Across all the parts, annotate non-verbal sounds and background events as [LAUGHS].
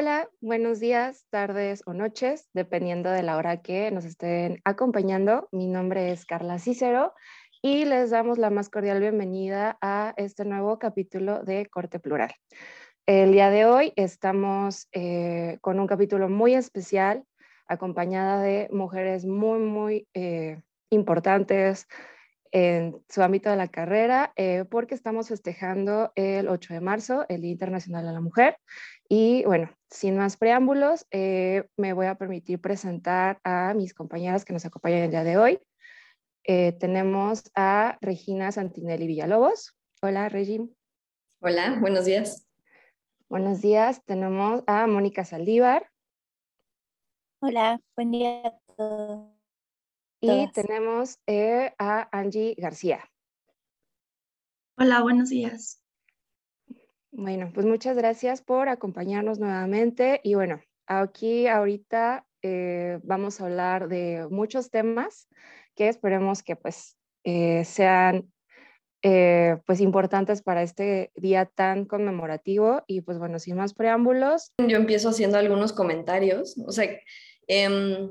Hola, buenos días, tardes o noches, dependiendo de la hora que nos estén acompañando. Mi nombre es Carla Cícero y les damos la más cordial bienvenida a este nuevo capítulo de Corte Plural. El día de hoy estamos eh, con un capítulo muy especial, acompañada de mujeres muy, muy eh, importantes en su ámbito de la carrera, eh, porque estamos festejando el 8 de marzo, el Día Internacional de la Mujer. Y bueno, sin más preámbulos, me voy a permitir presentar a mis compañeras que nos acompañan el día de hoy. tenemos a Regina Santinelli Villalobos. Hola, Regina. Hola, buenos días. Buenos días, tenemos a Mónica Saldívar. Hola, buen día a todos. Y tenemos eh, a Angie García. Hola, buenos días. Bueno, pues muchas gracias por acompañarnos nuevamente. Y bueno, aquí ahorita eh, vamos a hablar de muchos temas que esperemos que pues eh, sean pues importantes para este día tan conmemorativo. Y pues bueno, sin más preámbulos. Yo empiezo haciendo algunos comentarios. O sea, eh,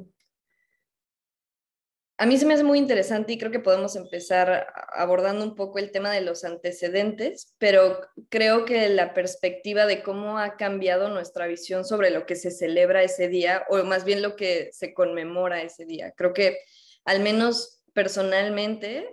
a mí se me hace muy interesante y creo que podemos empezar abordando un poco el tema de los antecedentes, pero creo que la perspectiva de cómo ha cambiado nuestra visión sobre lo que se celebra ese día, o más bien lo que se conmemora ese día. Creo que al menos personalmente,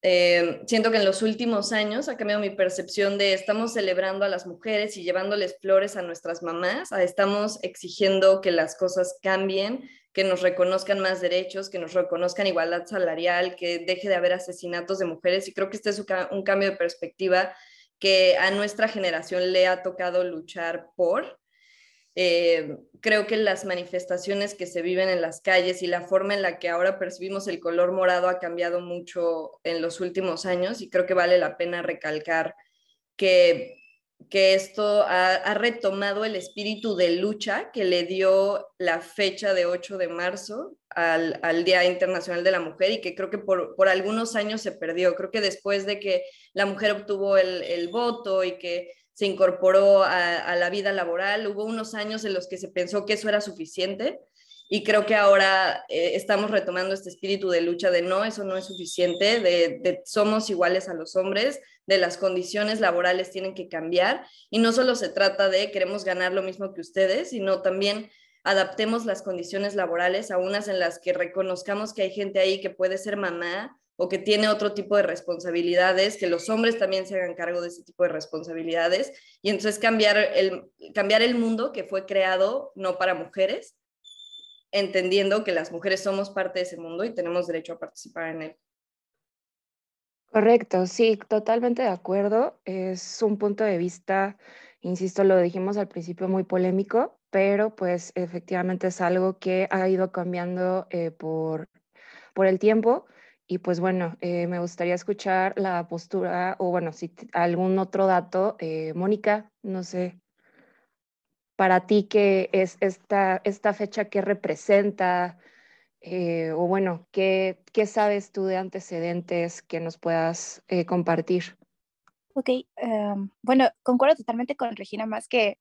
eh, siento que en los últimos años ha cambiado mi percepción de estamos celebrando a las mujeres y llevándoles flores a nuestras mamás, estamos exigiendo que las cosas cambien, que nos reconozcan más derechos, que nos reconozcan igualdad salarial, que deje de haber asesinatos de mujeres. Y creo que este es un cambio de perspectiva que a nuestra generación le ha tocado luchar por. Eh, creo que las manifestaciones que se viven en las calles y la forma en la que ahora percibimos el color morado ha cambiado mucho en los últimos años y creo que vale la pena recalcar que que esto ha, retomado el espíritu de lucha que le dio la fecha de 8 de marzo al, Día Internacional de la Mujer y que creo que por, algunos años se perdió. Creo que después de que la mujer obtuvo el, voto y que se incorporó a, la vida laboral, hubo unos años en los que se pensó que eso era suficiente y creo que ahora eh, estamos retomando este espíritu de lucha de no, eso no es suficiente, de, somos iguales a los hombres, de las condiciones laborales tienen que cambiar y no solo se trata de queremos ganar lo mismo que ustedes, sino también adaptemos las condiciones laborales a unas en las que reconozcamos que hay gente ahí que puede ser mamá o que tiene otro tipo de responsabilidades, que los hombres también se hagan cargo de ese tipo de responsabilidades y entonces cambiar el, cambiar el mundo que fue creado no para mujeres, entendiendo que las mujeres somos parte de ese mundo y tenemos derecho a participar en él. Correcto, sí, totalmente de acuerdo. Es un punto de vista, insisto, lo dijimos al principio muy polémico, pero pues efectivamente es algo que ha ido cambiando eh, por, por el tiempo. Y pues bueno, eh, me gustaría escuchar la postura o bueno, si algún otro dato. Eh, Mónica, no sé, para ti qué es esta, esta fecha, qué representa, eh, o bueno, ¿qué, ¿qué, sabes tú de antecedentes que nos puedas eh, compartir? Ok, em, bueno, concuerdo totalmente con Regina, más que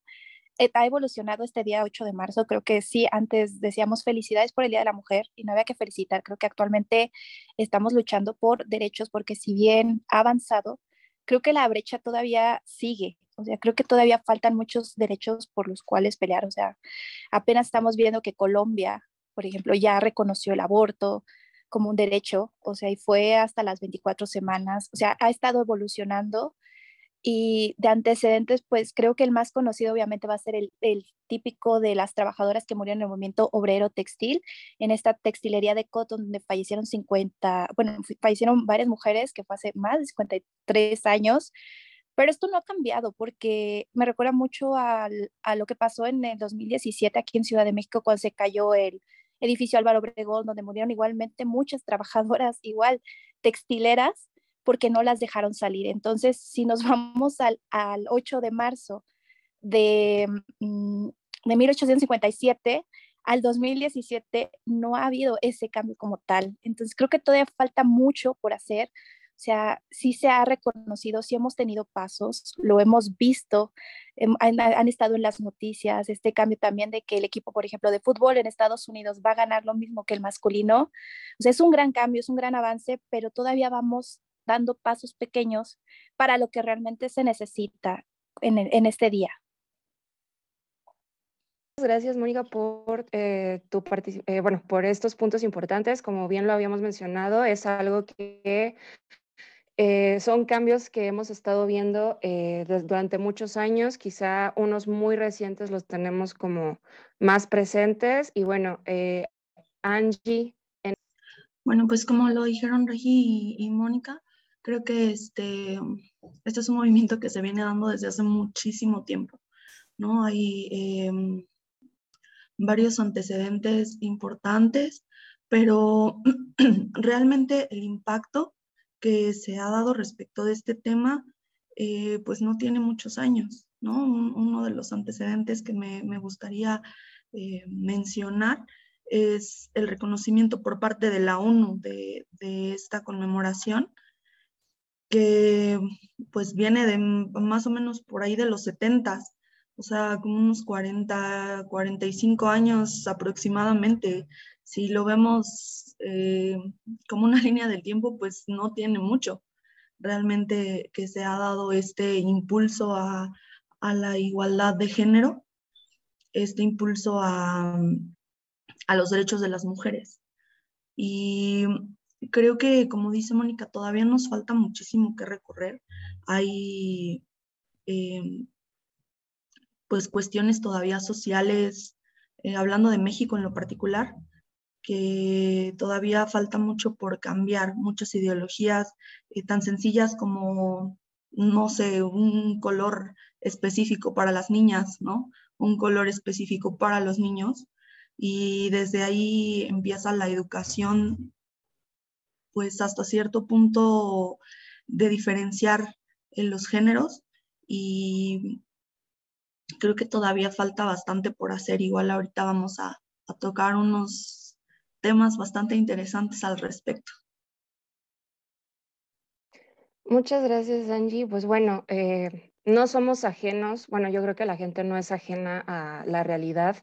eh, ha evolucionado este día 8 de marzo. Creo que sí, antes decíamos felicidades por el Día de la Mujer y no había que felicitar. Creo que actualmente estamos luchando por derechos porque si bien ha avanzado, creo que la brecha todavía sigue. O sea, creo que todavía faltan muchos derechos por los cuales pelear. O sea, apenas estamos viendo que Colombia, por ejemplo, ya reconoció el aborto como un derecho, o sea, y fue hasta las 24 semanas. O sea, ha estado evolucionando y de antecedentes, pues creo que el más conocido obviamente va a ser el, típico de las trabajadoras que murieron en el movimiento obrero textil, en esta textilería de Cotton, donde fallecieron 50, bueno, fallecieron varias mujeres, que fue hace más de 53 años, pero esto no ha cambiado porque me recuerda mucho a lo que pasó en el 2017 aquí en Ciudad de México cuando se cayó el edificio Álvaro Obregón, donde murieron igualmente muchas trabajadoras, igual textileras, porque no las dejaron salir. Entonces, si nos [LAUGHS] vamos al, al 8 de marzo de, mm, de 1857 al 2017, no ha habido ese cambio como tal. Entonces, creo que todavía falta mucho por hacer, sea, sí se ha reconocido, sí hemos tenido pasos, lo hemos visto, em, han, estado en las noticias, este cambio también de que el equipo, por ejemplo, de fútbol en Estados Unidos va a ganar lo mismo que el masculino. O sea, es un gran cambio, es un gran avance, pero todavía vamos dando pasos pequeños para lo que realmente se necesita en, en este día. Gracias, Mónica, por eh, tu eh, bueno, por estos puntos importantes. Como bien lo habíamos mencionado, es algo que eh, son cambios que hemos estado viendo durante muchos años. Quizá unos muy recientes los tenemos como más presentes. Y bueno, Angie. Bueno, pues como lo dijeron Regi y, y Mónica, creo que este, este es un movimiento que se viene dando desde hace muchísimo tiempo. ¿no? Hay em, varios antecedentes importantes, pero [CLEARS THROAT] realmente el impacto que se ha dado respecto de este tema, eh, pues no tiene muchos años, ¿no? uno de los antecedentes que me, gustaría eh, mencionar es el reconocimiento por parte de la ONU de, de, esta conmemoración, que pues viene de más o menos por ahí de los 70 o sea, como unos 40, 45 años aproximadamente. Si lo vemos eh, como una [LAUGHS] línea del tiempo, pues no tiene mucho realmente que se ha dado este impulso a, la igualdad de género, este impulso a, a los derechos de las mujeres. Y creo que, como dice Mónica, todavía nos falta muchísimo que recorrer. Hay eh, pues cuestiones todavía sociales, eh, hablando de México en lo particular, que todavía falta mucho por cambiar, muchas ideologías eh, tan sencillas como, no sé, un color específico para las niñas, ¿no? Un color específico para los niños. Y desde ahí empieza la educación, pues hasta cierto punto de diferenciar en los géneros y creo que todavía falta bastante por hacer. Igual ahorita vamos a, tocar unos temas bastante interesantes al respecto. Muchas gracias, Angie. Pues bueno, eh, no somos ajenos, bueno, yo creo que la gente no es ajena a la realidad.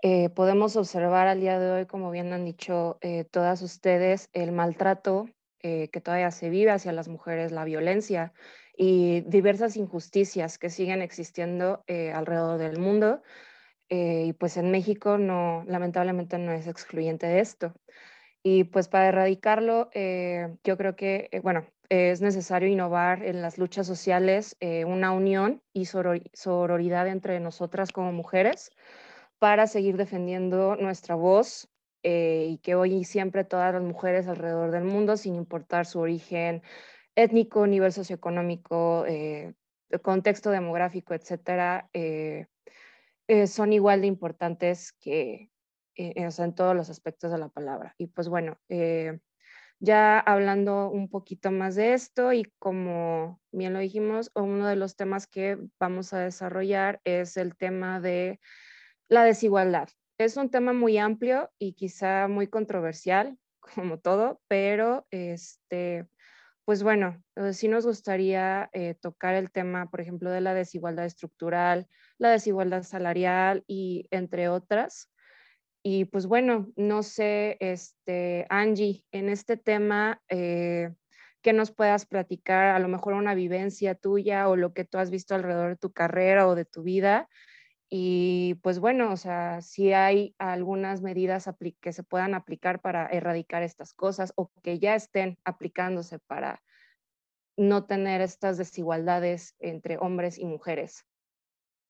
Eh, podemos observar al día de hoy, como bien han dicho eh, todas ustedes, el maltrato que todavía se vive hacia las mujeres, la violencia y diversas injusticias que siguen existiendo alrededor del mundo. Eh, y pues en México no, lamentablemente no es excluyente de esto. Y pues para erradicarlo, eh, yo creo que, bueno, es necesario innovar en las luchas sociales, una unión y sororidad entre nosotras como mujeres para seguir defendiendo nuestra voz y que hoy y siempre todas las mujeres alrededor del mundo, sin importar su origen, étnico, nivel socioeconómico, eh, contexto demográfico, etcétera, eh, eh, son igual de importantes que en todos los aspectos de la palabra. Y pues bueno, ya hablando un poquito más de esto y como bien lo dijimos, uno de los temas que vamos a desarrollar es el tema de la desigualdad. Es un tema muy amplio y quizá muy controversial, [LAUGHS] como todo, pero este, pues bueno, eh, sí nos gustaría eh, tocar el tema, por ejemplo, de la desigualdad estructural, la desigualdad salarial y entre otras. Y pues bueno, no sé, este, Angie, en este tema, eh, que nos puedas platicar, a lo mejor una vivencia tuya o lo que tú has visto alrededor de tu carrera o de tu vida, y pues bueno, o sea, si hay algunas medidas que se puedan aplicar para erradicar estas cosas o que ya estén aplicándose para no tener estas desigualdades entre hombres y mujeres.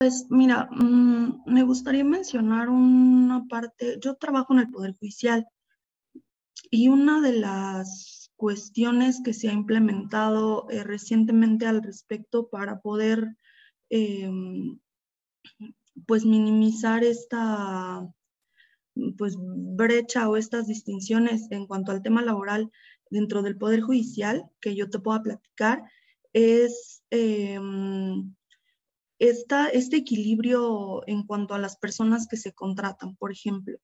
Pues mira, mm, me gustaría mencionar una parte, yo trabajo en el Poder Judicial y una de las cuestiones que se ha implementado eh, recientemente al respecto para poder em, pues minimizar esta pues brecha o estas distinciones en cuanto al tema laboral dentro del Poder Judicial que yo te pueda platicar es em, este equilibrio en cuanto a las personas que se contratan, por ejemplo.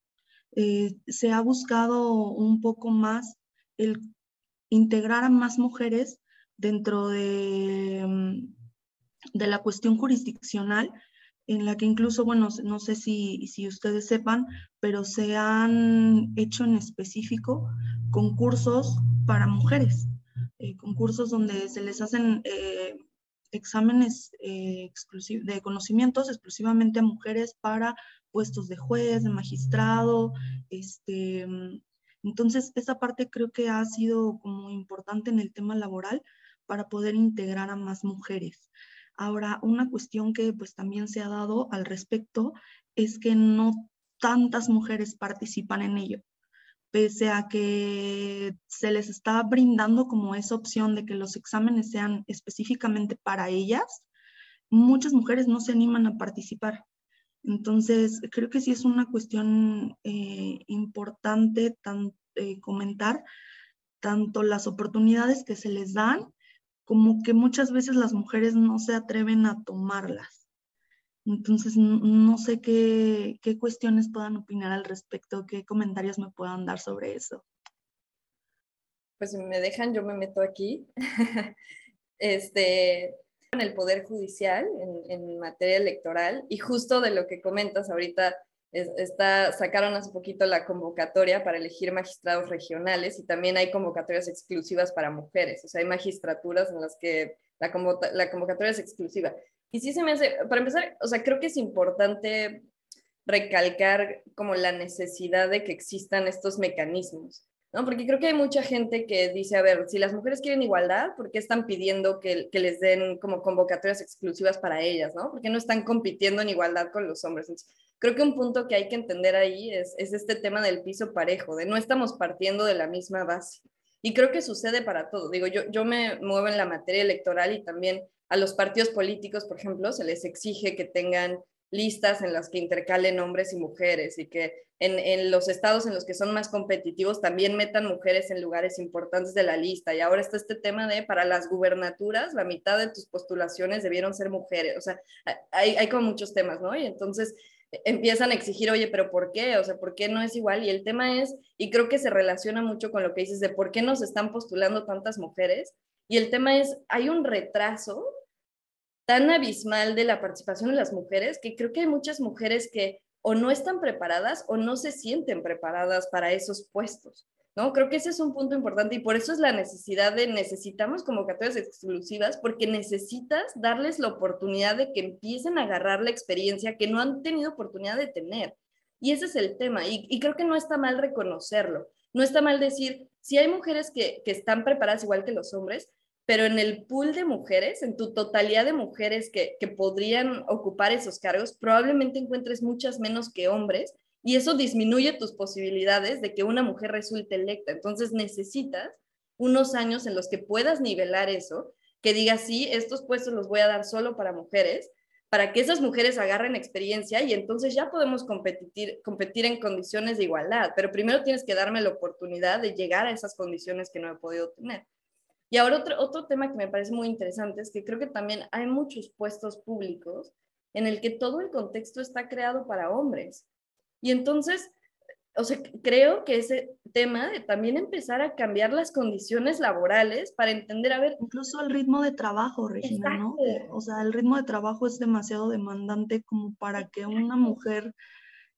Eh, se ha buscado un poco más el integrar a más mujeres dentro de, mm, de la cuestión jurisdiccional, en la que incluso, bueno, no sé si, si ustedes sepan, pero se han hecho en específico concursos para mujeres, eh, concursos donde se les hacen eh, exámenes eh, de conocimientos exclusivamente a mujeres para puestos de juez, de magistrado, este, mm, entonces esa parte creo que ha sido como importante en el tema laboral para poder integrar a más mujeres. Ahora, una cuestión que pues también se ha dado al respecto es que no tantas mujeres participan en ello, pese a que se les está brindando como esa opción de que los exámenes sean específicamente para ellas, muchas mujeres no se animan a participar. Entonces, creo que sí es una cuestión eh, importante eh, comentar tanto las oportunidades que se les dan como que muchas veces las mujeres no se atreven a tomarlas. Entonces, no sé qué, qué cuestiones puedan opinar al respecto, qué comentarios me puedan dar sobre eso. Pues si me dejan, yo me meto aquí. [LAUGHS] este, en el Poder Judicial, en, en, materia electoral, y justo de lo que comentas ahorita, está, sacaron hace poquito la convocatoria para elegir magistrados regionales y también hay convocatorias exclusivas para mujeres, o sea, hay magistraturas en las que la, la convocatoria es exclusiva. Y sí se me hace, para empezar, o sea, creo que es importante recalcar como la necesidad de que existan estos mecanismos, ¿no? Porque creo que hay mucha gente que dice, a ver, si las mujeres quieren igualdad, ¿por qué están pidiendo que, que les den como convocatorias exclusivas para ellas, ¿no? ¿Por qué no están compitiendo en igualdad con los hombres? Entonces, creo que un punto que hay que entender ahí es, es este tema del piso parejo, de no estamos partiendo de la misma base. Y creo que sucede para todo. Digo, yo, yo me muevo en la materia electoral y también a los partidos políticos, por ejemplo, se les exige que tengan listas en las que intercalen hombres y mujeres y que en, en, los estados en los que son más competitivos también metan mujeres en lugares importantes de la lista. Y ahora está este tema de para las gubernaturas, la mitad de tus postulaciones debieron ser mujeres. O sea, hay, hay como muchos temas, ¿no? Y entonces empiezan a exigir, oye, pero ¿por qué? O sea, ¿por qué no es igual? Y el tema es, y creo que se relaciona mucho con lo que dices de por qué nos están postulando tantas mujeres. Y el tema es, hay un retraso tan abismal de la participación de las mujeres que creo que hay muchas mujeres que o no están preparadas o no se sienten preparadas para esos puestos. ¿no? Creo que ese es un punto importante y por eso es la necesidad de necesitamos convocatorias exclusivas porque necesitas darles la oportunidad de que empiecen a agarrar la experiencia que no han tenido oportunidad de tener. Y ese es el tema y, y creo que no está mal reconocerlo. No está mal decir, si hay mujeres que, que están preparadas igual que los hombres, pero en el pool de mujeres, en tu totalidad de mujeres que, que podrían ocupar esos cargos, probablemente encuentres muchas menos que hombres y eso disminuye tus posibilidades de que una mujer resulte electa. Entonces necesitas unos años en los que puedas nivelar eso, que digas, sí, estos puestos los voy a dar solo para mujeres, para que esas mujeres agarren experiencia y entonces ya podemos competir, competir en condiciones de igualdad. Pero primero tienes que darme la oportunidad de llegar a esas condiciones que no he podido tener. Y ahora otro, otro tema que me parece muy interesante es que creo que también hay muchos puestos públicos en el que todo el contexto está creado para hombres. Y entonces, o sea, creo que ese tema de también empezar a cambiar las condiciones laborales para entender, a ver... Incluso el ritmo de trabajo, Regina, ¿no? O sea, el ritmo de trabajo es demasiado demandante como para que una mujer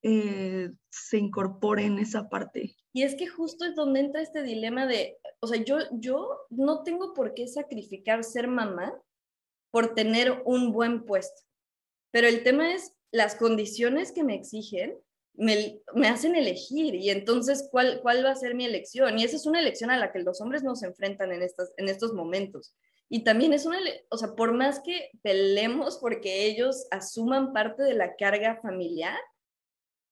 eh, se incorpore en esa parte. Y es que justo es donde entra este dilema de, o sea, yo, yo no tengo por qué sacrificar ser mamá por tener un buen puesto, pero el tema es las condiciones que me exigen me, hacen elegir y entonces ¿cuál, cuál va a ser mi elección. Y esa es una elección a la que los hombres no se enfrentan en, estas, en estos momentos. Y también es una, o sea, por más que peleemos porque ellos asuman parte de la carga familiar,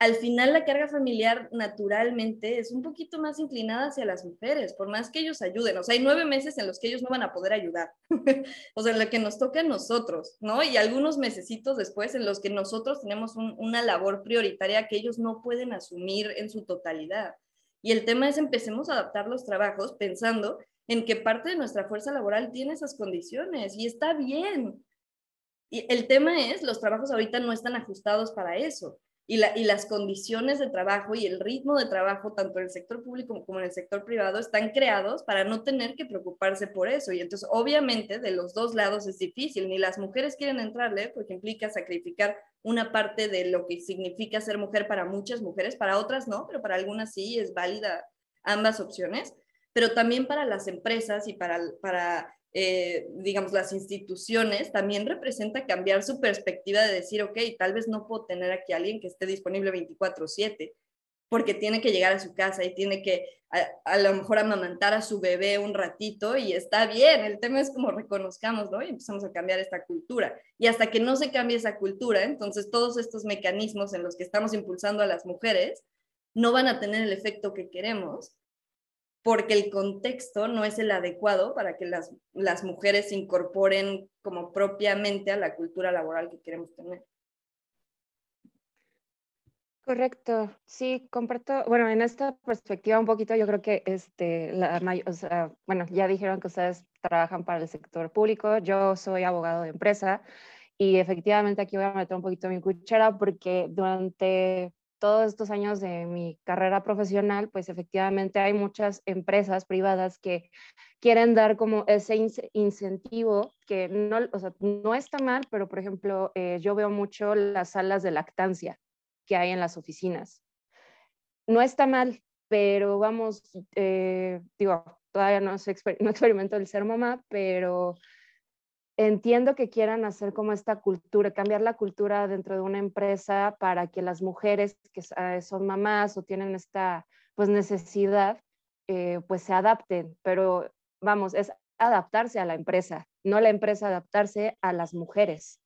al final la carga familiar naturalmente es un poquito más inclinada hacia las mujeres, por más que ellos ayuden. O sea, hay nueve meses en los que ellos no van a poder ayudar. [LAUGHS] o sea, en la que nos toca a nosotros, ¿no? Y algunos mesecitos después en los que nosotros tenemos una labor prioritaria que ellos no pueden asumir en su totalidad. Y el tema es empecemos a adaptar los trabajos pensando en que parte de nuestra fuerza laboral tiene esas condiciones y está bien. Y el tema es, los trabajos ahorita no están ajustados para eso y, las condiciones de trabajo y el ritmo de trabajo, tanto en el sector público como en el sector privado, están creados para no tener que preocuparse por eso. Y entonces, obviamente, de los dos lados es difícil. Ni las mujeres quieren entrarle porque implica sacrificar una parte de lo que significa ser mujer para muchas mujeres, para otras no, pero para algunas sí es válida ambas opciones, pero también para las empresas y para, para eh, digamos, las instituciones, también representa cambiar su perspectiva de decir, ok, tal vez no puedo tener aquí a alguien que esté disponible 24/7, porque tiene que llegar a su casa y tiene que a, lo mejor amamantar a su bebé un ratito y está bien, el tema es como reconozcamos, ¿no? Y empezamos a cambiar esta cultura. Y hasta que no se cambie esa cultura, entonces todos estos mecanismos en los que estamos impulsando a las mujeres no van a tener el efecto que queremos porque el contexto no es el adecuado para que las, las mujeres se incorporen como propiamente a la cultura laboral que queremos tener. Correcto, sí, comparto, bueno, en esta perspectiva un poquito yo creo que, este, la, o sea, bueno, ya dijeron que ustedes trabajan para el sector público, yo soy abogado de empresa y efectivamente aquí voy a meter un poquito mi cuchara porque durante todos estos años de mi carrera profesional, pues efectivamente hay muchas empresas privadas que quieren dar como ese incentivo que no, o sea, no está mal, pero por ejemplo, eh, yo veo mucho las salas de lactancia que hay en las oficinas. No está mal, pero vamos, eh, digo, todavía no, [LAUGHS] no experimento el ser mamá, pero entiendo que quieran hacer como esta cultura, cambiar la cultura dentro de una empresa para que las mujeres que eh, son mamás o tienen esta pues necesidad, eh, pues se adapten, pero vamos, es adaptarse a la empresa, no la empresa adaptarse a las mujeres.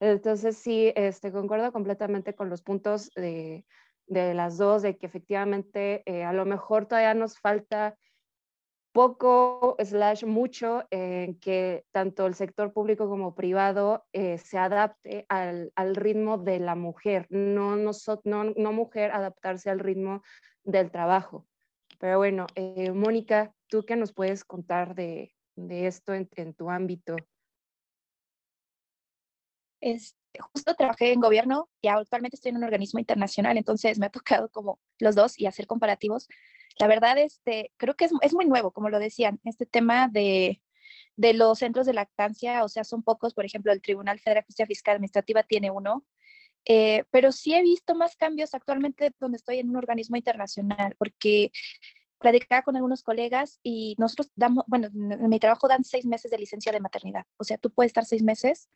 Entonces sí, este, concuerdo completamente con los puntos de, de las dos, de que efectivamente eh, a lo mejor todavía nos falta poco slash mucho en que tanto el sector público como privado eh, se adapte al, al, ritmo de la mujer, no, no, no, mujer adaptarse al ritmo del trabajo. Pero bueno, eh, Mónica, ¿tú qué nos puedes contar de, de esto en, en, tu ámbito? Es, justo trabajé en gobierno y actualmente estoy en un organismo internacional, entonces me ha tocado como los dos y hacer comparativos la verdad, este, creo que es, es muy nuevo, como lo decían, este tema de, de los centros de lactancia, o sea, son pocos, por ejemplo, el Tribunal Federal de Justicia Fiscal Administrativa tiene uno, eh, pero sí he visto más cambios actualmente donde estoy en un organismo internacional, porque platicaba con algunos colegas y nosotros damos, bueno, en mi trabajo dan seis meses de licencia de maternidad, o sea, tú puedes estar seis meses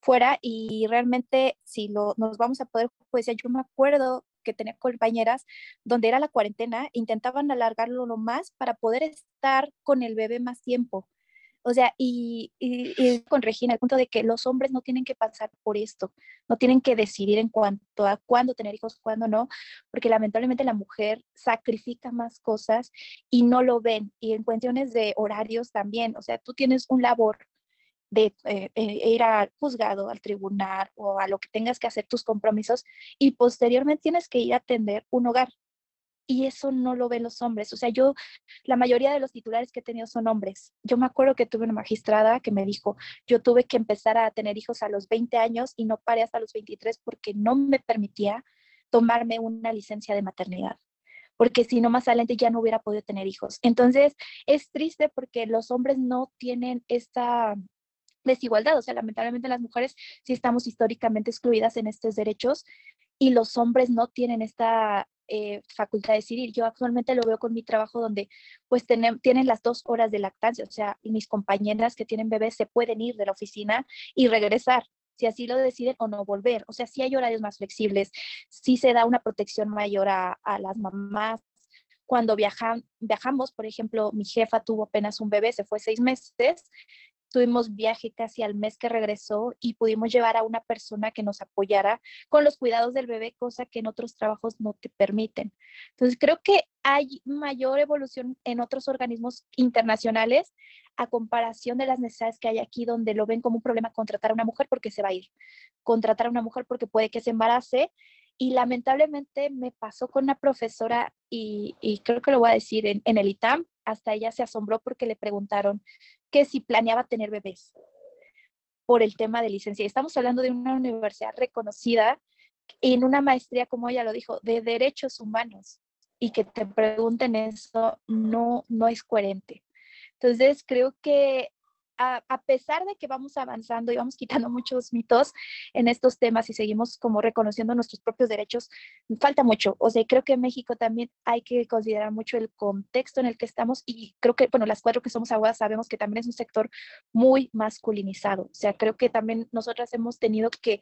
fuera y realmente si lo, nos vamos a poder, pues yo me acuerdo que tenía compañeras donde era la cuarentena, intentaban alargarlo lo más para poder estar con el bebé más tiempo. O sea, y, con Regina, el punto de que los hombres no tienen que pasar por esto, no tienen que decidir en cuanto a cuándo tener hijos, cuándo no, porque lamentablemente la mujer sacrifica más cosas y no lo ven. Y en cuestiones de horarios también, o sea, tú tienes un labor de eh, eh, ir al juzgado, al tribunal o a lo que tengas que hacer tus compromisos y posteriormente tienes que ir a atender un hogar. Y eso no lo ven los hombres. O sea, yo, la mayoría de los titulares que he tenido son hombres. Yo me acuerdo que tuve una magistrada que me dijo, yo tuve que empezar a tener hijos a los 20 años y no paré hasta los 23 porque no me permitía tomarme una licencia de maternidad porque si no más adelante ya no hubiera podido tener hijos. Entonces, es triste porque los hombres no tienen esta desigualdad. O sea, lamentablemente las mujeres sí estamos históricamente excluidas en estos derechos y los hombres no tienen esta eh, facultad de decidir. Yo actualmente lo veo con mi trabajo donde pues tienen, tienen las dos horas de lactancia, o sea, mis compañeras que tienen bebés se pueden ir de la oficina y regresar si así lo deciden o no volver. O sea, sí hay horarios más flexibles, sí se da una protección mayor a, a las mamás. Cuando viajan, viajamos, por ejemplo, mi jefa tuvo apenas un bebé, se fue seis meses, Tuvimos viaje casi al mes que regresó y pudimos llevar a una persona que nos apoyara con los cuidados del bebé, cosa que en otros trabajos no te permiten. Entonces, creo que hay mayor evolución en otros organismos internacionales a comparación de las necesidades que hay aquí, donde lo ven como un problema contratar a una mujer porque se va a ir, contratar a una mujer porque puede que se embarace. Y lamentablemente me pasó con una profesora, y, creo que lo voy a decir en, en el ITAM, hasta ella se asombró porque le preguntaron que si planeaba tener bebés por el tema de licencia. Estamos hablando de una universidad reconocida en una maestría, como ella lo dijo, de derechos humanos y que te pregunten eso no, no es coherente. Entonces, creo que a, pesar de que vamos avanzando y vamos quitando [LAUGHS] muchos mitos en estos temas y seguimos como reconociendo nuestros propios derechos, falta mucho. O sea, creo que en México también hay que considerar mucho el contexto en el que estamos y creo que, bueno, las cuatro que somos abogadas sabemos que también es un sector muy masculinizado. O sea, creo que también nosotras hemos tenido que,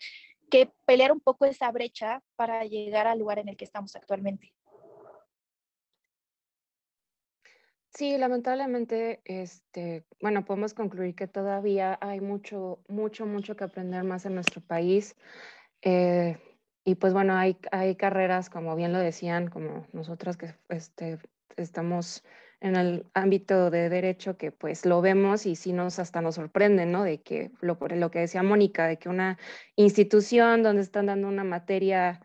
que pelear un poco esa brecha para llegar al lugar en el que estamos actualmente. Sí, lamentablemente, este, bueno, podemos concluir que todavía hay mucho, mucho, mucho que aprender más en nuestro país. Eh, y pues bueno, hay, hay carreras, como bien lo decían, como nosotras que este, estamos en el ámbito de derecho, que pues lo vemos y sí nos hasta nos sorprende, ¿no? De que lo, lo que decía Mónica, de que una institución donde están dando una materia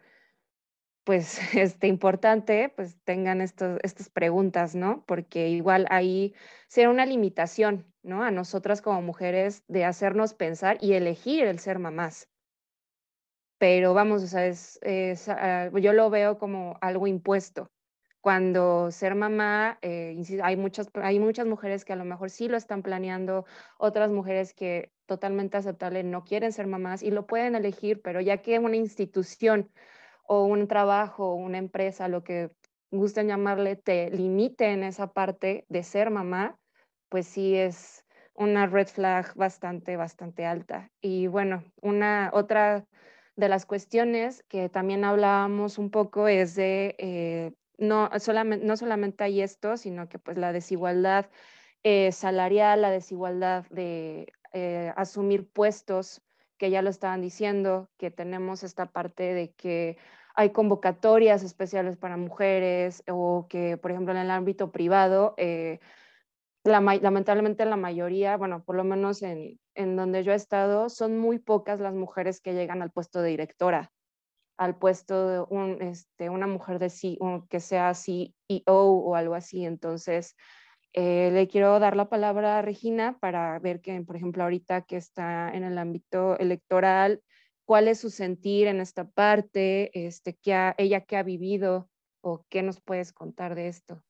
pues, [LAUGHS] este, importante, pues tengan estos, estas preguntas, ¿no? Porque igual ahí será una limitación, ¿no? A nosotras como mujeres de hacernos pensar y elegir el ser mamás. Pero vamos, o sea, es, ah, yo lo veo como algo impuesto. Cuando ser mamá, eh, hay, muchas, hay muchas mujeres que a lo mejor sí lo están planeando, otras mujeres que totalmente aceptable no quieren ser mamás y lo pueden elegir, pero ya que una institución o un trabajo, una empresa, lo que gusten llamarle, te limite en esa parte de ser mamá, pues sí es una red flag bastante, bastante alta. Y bueno, una otra de las cuestiones que también hablábamos un poco es de, eh, no, solamente, no solamente hay esto, sino que pues la desigualdad eh, salarial, la desigualdad de eh, asumir puestos, que ya lo estaban diciendo, que tenemos esta parte de que hay convocatorias especiales para mujeres o que, por ejemplo, en el ámbito privado, eh, lamentablemente la mayoría, bueno, por lo menos en, en, donde yo he estado, son muy pocas las mujeres que llegan al puesto de directora, al puesto de un, este, una mujer de que sea CEO o algo así. Entonces, eh, le quiero dar la palabra a Regina para ver que, por ejemplo, ahorita que está en el ámbito electoral, cuál es su sentir en esta parte, este, qué ella qué ha vivido o qué nos puedes contar de esto.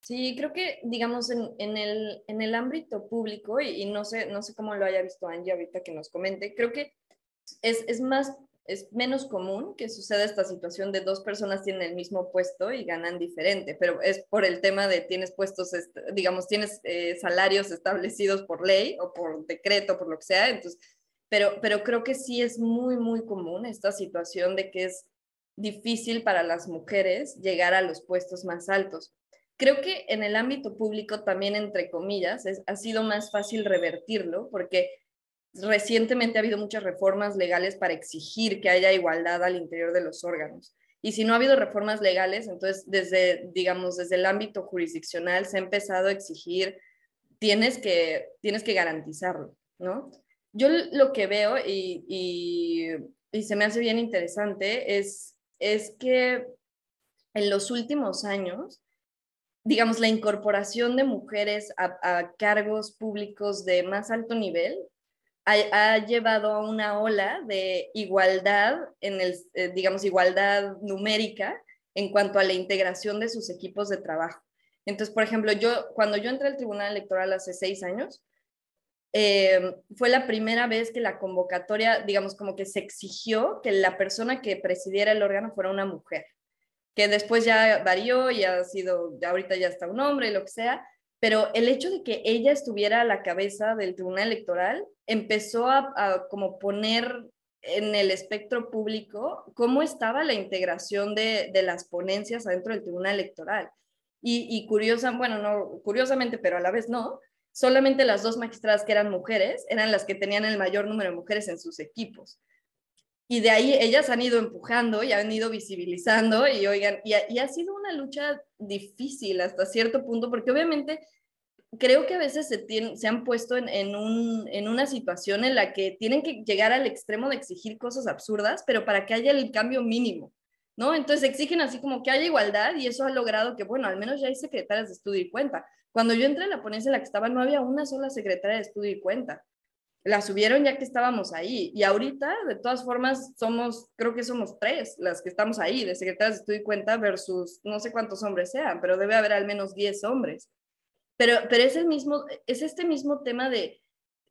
Sí, creo que, digamos, en, el, en el ámbito público, y, no, sé, no sé cómo lo haya visto Angie ahorita que nos comente, creo que es, es, más, es menos común que suceda esta situación de dos personas tienen el mismo puesto y ganan diferente, pero es por el tema de tienes puestos, digamos, tienes eh, salarios establecidos por ley o por decreto, por lo que sea, entonces pero, creo que sí es muy, muy común esta situación de que es difícil para las mujeres llegar a los puestos más altos. Creo que en el ámbito público también, entre comillas, ha sido más fácil revertirlo porque recientemente ha habido muchas reformas legales para exigir que haya igualdad al interior de los órganos. Y si no ha habido reformas legales, entonces desde, digamos, desde el ámbito jurisdiccional se ha empezado a exigir, tienes que, tienes que garantizarlo, ¿no? Yo lo que veo y, se me hace bien interesante es, es que en los últimos años, digamos, la incorporación de mujeres a, cargos públicos de más alto nivel ha, llevado a una ola de igualdad, en el, eh, digamos, igualdad numérica en cuanto a la integración de sus equipos de trabajo. Entonces, por ejemplo, yo cuando yo entré al Tribunal Electoral hace seis años, eh, fue la primera vez que la convocatoria, digamos, como que se exigió que la persona que presidiera el órgano fuera una mujer, que después ya varió y ha sido, ahorita ya está un hombre, lo que sea, pero el hecho de que ella estuviera a la cabeza del Tribunal Electoral empezó a, como poner en el espectro público cómo estaba la integración de, las ponencias adentro del Tribunal Electoral. Y, y bueno, no, curiosamente, pero a la vez no, solamente las dos magistradas que eran mujeres eran las que tenían el mayor número de mujeres en sus equipos. Y de ahí ellas han ido empujando y han ido visibilizando y oigan, y ha, sido una lucha difícil hasta cierto punto, porque obviamente creo que a veces se, han puesto en, una situación en la que tienen que llegar al extremo de exigir cosas absurdas, pero para que haya el cambio mínimo, ¿no? Entonces exigen así como que haya igualdad y eso ha logrado que, bueno, al menos ya hay secretarias de estudio y cuenta, cuando yo entré en la ponencia en la que estaba, no había una sola secretaria de estudio y cuenta. la subieron ya que estábamos ahí. Y ahorita, de todas formas, somos, creo que somos tres las que estamos ahí, de secretarias de estudio y cuenta versus no sé cuántos hombres sean, pero debe haber al menos 10 hombres. Pero, pero es, el mismo, es este mismo tema de,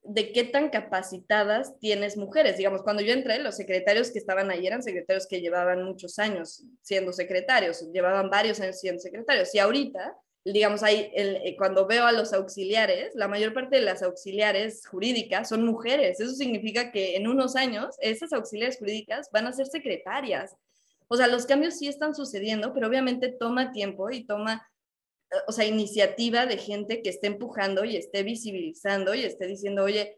de qué tan capacitadas tienes mujeres. Digamos, cuando yo entré, los secretarios que estaban ahí eran secretarios que llevaban muchos años siendo secretarios, llevaban varios años siendo secretarios. Y ahorita digamos, ahí, eh, cuando veo a los auxiliares, la mayor parte de las auxiliares jurídicas son mujeres. Eso significa que en unos años esas auxiliares jurídicas van a ser secretarias. O sea, los cambios sí están sucediendo, pero obviamente toma tiempo y toma, eh, o sea, iniciativa de gente que esté empujando y esté visibilizando y esté diciendo, oye,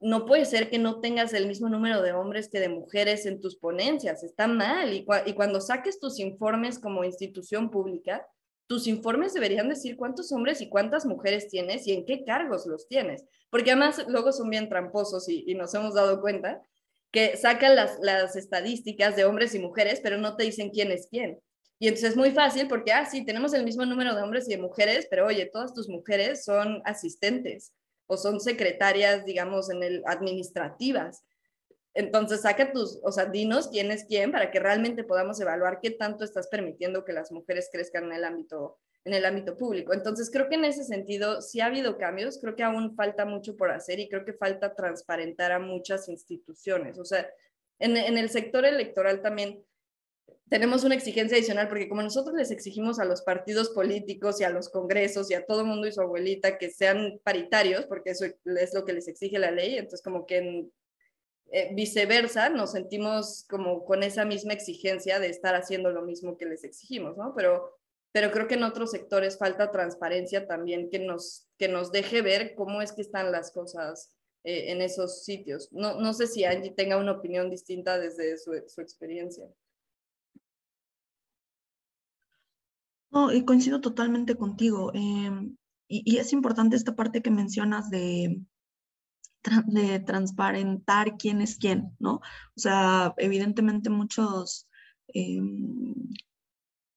no puede ser que no tengas el mismo número de hombres que de mujeres en tus ponencias, está mal. Y, y cuando saques tus informes como institución pública, tus informes deberían decir cuántos hombres y cuántas mujeres tienes y en qué cargos los tienes, porque además luego son bien tramposos y, nos hemos dado cuenta que sacan las, las, estadísticas de hombres y mujeres, pero no te dicen quién es quién. Y entonces es muy fácil porque, ah, sí, tenemos el mismo número de hombres y de mujeres, pero oye, todas tus mujeres son asistentes o son secretarias, digamos, en el administrativas. Entonces, saca tus, o sea, dinos quién es quién para que realmente podamos evaluar qué tanto estás permitiendo que las mujeres crezcan en el ámbito, en el ámbito público. Entonces, creo que en ese sentido sí ha habido cambios, creo que aún falta mucho por hacer y creo que falta transparentar a muchas instituciones. O sea, en, en el sector electoral también tenemos una exigencia adicional porque como nosotros les exigimos a los partidos políticos y a los congresos y a todo mundo y su abuelita que sean paritarios, porque eso es lo que les exige la ley, entonces como que en eh, viceversa, nos sentimos como con esa misma exigencia de estar haciendo lo mismo que les exigimos, ¿no? Pero, pero creo que en otros sectores falta transparencia también que nos, que nos deje ver cómo es que están las cosas eh, en esos sitios. No, no sé si Angie tenga una opinión distinta desde su, su experiencia. No, y coincido totalmente contigo. Em, y, y, es importante esta parte que mencionas de, de transparentar quién es quién, ¿no? O sea, evidentemente muchos em,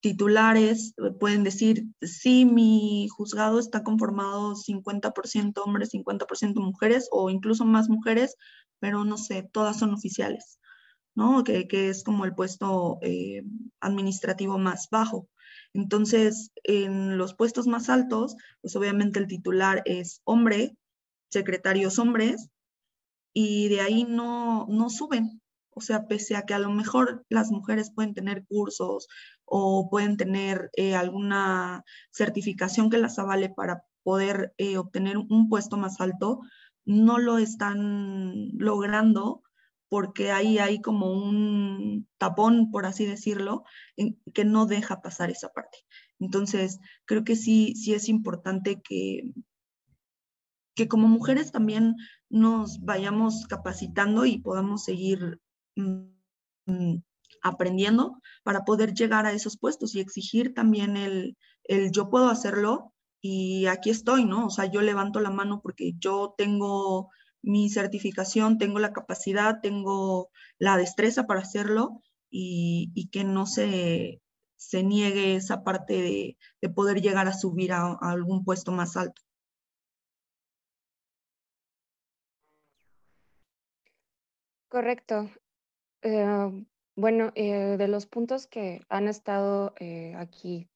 titulares pueden decir, sí, mi juzgado está conformado 50% hombres, 50% mujeres o incluso más mujeres, pero no sé, todas son oficiales, ¿no? Que, que es como el puesto eh, administrativo más bajo. Entonces, en los puestos más altos, pues obviamente el titular es hombre, secretarios hombres y de ahí no, no suben. O sea, pese a que a lo mejor las mujeres pueden tener cursos o pueden tener eh, alguna certificación que las avale para poder eh, obtener un puesto más alto, no lo están logrando porque ahí hay como un tapón, por así decirlo, que no deja pasar esa parte. Entonces, creo que sí, sí es importante que, que como mujeres también nos vayamos capacitando y podamos seguir mm, mm, aprendiendo para poder llegar a esos puestos y exigir también el, el yo puedo hacerlo y aquí estoy, ¿no? O sea, yo levanto la mano porque yo tengo mi certificación, tengo la capacidad, tengo la destreza para hacerlo y, que no se, se niegue esa parte de, de poder llegar a subir a algún puesto más alto. Correcto. Eh, bueno, eh, de los puntos que han estado eh, aquí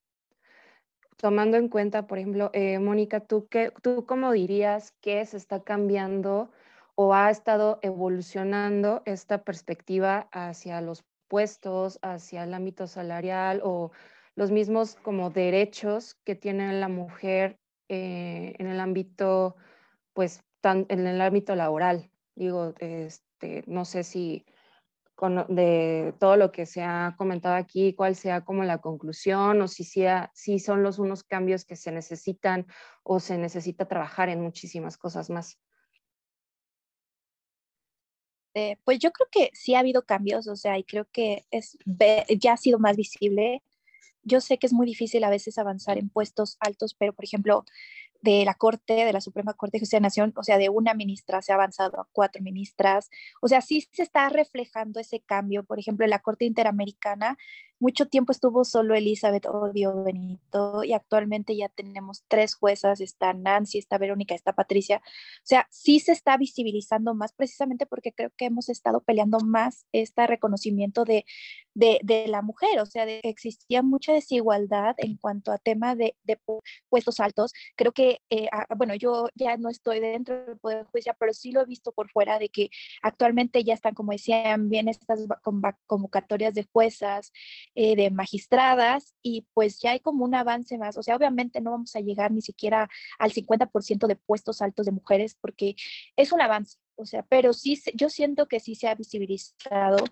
tomando en cuenta, por ejemplo, Mónica, ¿tú, qué, ¿tú cómo dirías que se está cambiando o ha estado evolucionando esta perspectiva hacia los puestos, hacia el ámbito salarial o los mismos como derechos que tiene la mujer en el ámbito, pues, en el ámbito laboral? Digo, este, no sé si de todo lo que se ha comentado aquí, cuál sea como la conclusión o si, sea, si son los unos cambios que se necesitan o se necesita trabajar en muchísimas cosas más. Eh, pues yo creo que sí ha habido cambios, o sea, y creo que es, ya ha sido más visible. Yo sé que es muy difícil a veces avanzar en puestos altos, pero por ejemplo, de la Corte, de la Suprema Corte de Justicia de la Nación, o sea, de una ministra se ha avanzado a cuatro ministras, o sea, sí se está reflejando ese cambio, por ejemplo, en la Corte Interamericana mucho tiempo estuvo solo Elizabeth Odio Benito y actualmente ya tenemos tres juezas, está Nancy, está Verónica, está Patricia. O sea, sí se está visibilizando más precisamente porque creo que hemos estado peleando más este reconocimiento de, de, la mujer, o sea, de, existía mucha desigualdad en cuanto a tema de, puestos altos. Creo que, eh, ah, bueno, yo ya no estoy dentro del Poder Judicial, pero sí lo he visto por fuera de que actualmente ya están, como decían, bien estas convocatorias de juezas, eh, de magistradas, y pues ya hay como un avance más. O sea, obviamente no vamos a llegar ni siquiera al 50% de puestos altos de mujeres porque es un avance, o sea, pero sí, yo siento que sí se ha visibilizado.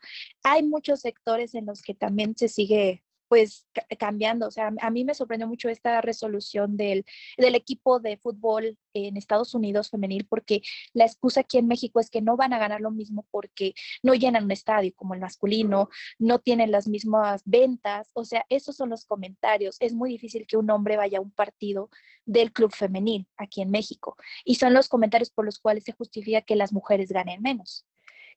Hay muchos sectores en los que también se sigue pues cambiando. O sea, a mí me sorprendió mucho esta resolución del, del, equipo de fútbol en Estados Unidos femenil, porque la excusa aquí en México es que no van a ganar lo mismo porque no llenan un estadio como el masculino, no tienen las mismas ventas. O sea, esos son los comentarios. Es muy difícil que un hombre vaya a un partido del club femenil aquí en México. Y son los comentarios por los cuales se justifica que las mujeres ganen menos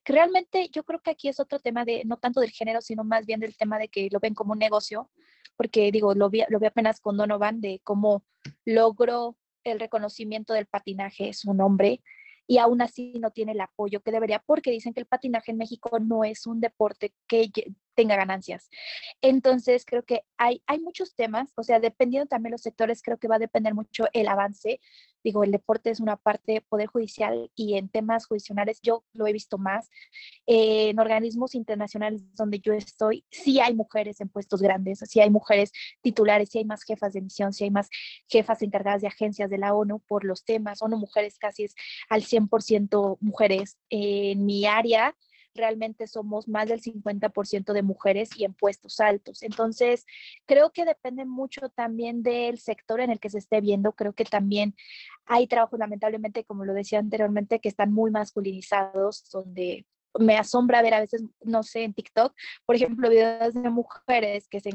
que realmente yo creo que aquí es otro tema de, no tanto del género, sino más bien del tema de que lo ven como un negocio, porque digo, lo vi, lo vi apenas con Donovan de cómo logró el reconocimiento del patinaje su nombre y aún así no tiene el apoyo que debería, porque dicen que el patinaje en México no es un deporte que tenga ganancias. Entonces, creo que hay, hay muchos temas, o sea, dependiendo también los sectores, creo que va a depender mucho el avance digo, el deporte es una parte poder judicial y en temas judiciales yo lo he visto más. Eh, en organismos internacionales donde yo estoy, sí hay mujeres en puestos grandes, sí hay mujeres titulares, sí hay más jefas de misión, sí hay más jefas encargadas de agencias de la ONU por los temas. ONU Mujeres casi es al 100% mujeres. en mi área, realmente somos más del 50% de mujeres y en puestos altos. Entonces, creo que depende mucho también del sector en el que se esté viendo. Creo que también hay trabajos, lamentablemente, como lo decía anteriormente, que están muy masculinizados, donde me asombra ver a veces, no sé, en TikTok, por ejemplo, videos de mujeres que se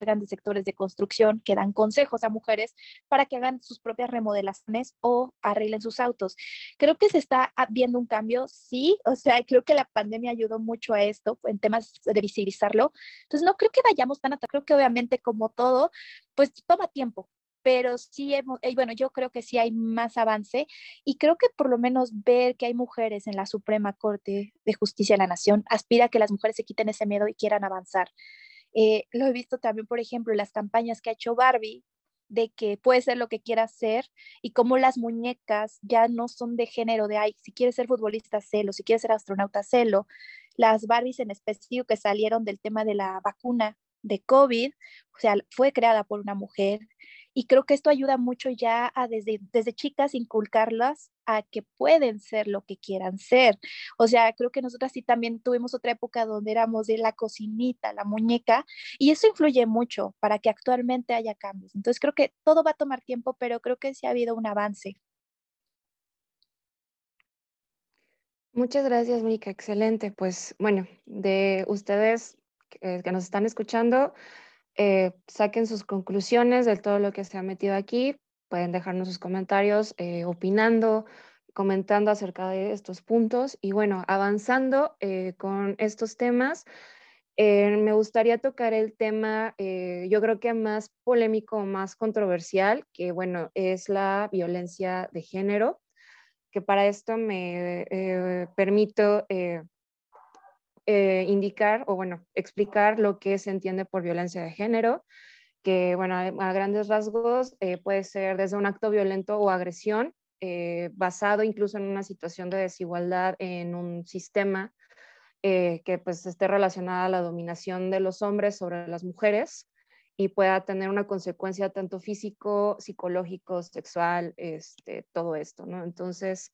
grandes sectores de construcción que dan consejos a mujeres para que hagan sus propias remodelaciones o arreglen sus autos. Creo que se está viendo un cambio, sí, o sea, creo que la pandemia ayudó mucho a esto en temas de visibilizarlo. Entonces, no creo que vayamos tan atrás, creo que obviamente como todo, pues toma tiempo, pero sí, eh, bueno, yo creo que sí hay más avance y creo que por lo menos ver que hay mujeres en la Suprema Corte de Justicia de la Nación aspira a que las mujeres se quiten ese miedo y quieran avanzar. Eh, lo he visto también, por ejemplo, las campañas que ha hecho Barbie, de que puede ser lo que quiera ser y como las muñecas ya no son de género de, ay, si quieres ser futbolista, celo, si quieres ser astronauta, celo. Las Barbies en específico que salieron del tema de la vacuna de COVID, o sea, fue creada por una mujer y creo que esto ayuda mucho ya a desde, desde chicas inculcarlas a que pueden ser lo que quieran ser. O sea, creo que nosotras sí también tuvimos otra época donde éramos de la cocinita, la muñeca, y eso influye mucho para que actualmente haya cambios. Entonces creo que todo va a tomar tiempo, pero creo que sí ha habido un avance. Muchas gracias, Mica. Excelente. Pues bueno, de ustedes que, nos están escuchando, eh, saquen sus conclusiones de todo lo que se ha metido aquí. Pueden dejarnos sus comentarios eh, opinando, comentando acerca de estos puntos. Y bueno, avanzando eh, con estos temas, eh, me gustaría tocar el tema, yo creo que más polémico, más controversial, que bueno, es la violencia de género, que para esto me permito indicar o bueno, explicar lo que se entiende por violencia de género que, bueno, a, grandes rasgos eh, puede ser desde un acto violento o agresión, eh, basado incluso en una situación de desigualdad en un sistema eh, que pues esté relacionada a la dominación de los hombres sobre las mujeres y pueda tener una consecuencia tanto físico, psicológico, sexual, este, todo esto, ¿no? Entonces,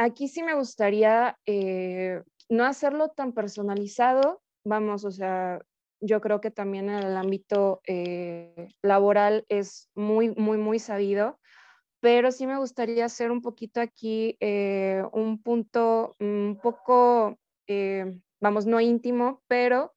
aquí sí me gustaría no hacerlo tan personalizado, vamos, o sea, yo creo que también en el ámbito eh, laboral es muy, muy, muy sabido, pero sí me gustaría hacer un poquito aquí eh, un punto un poco, eh, vamos, no íntimo, pero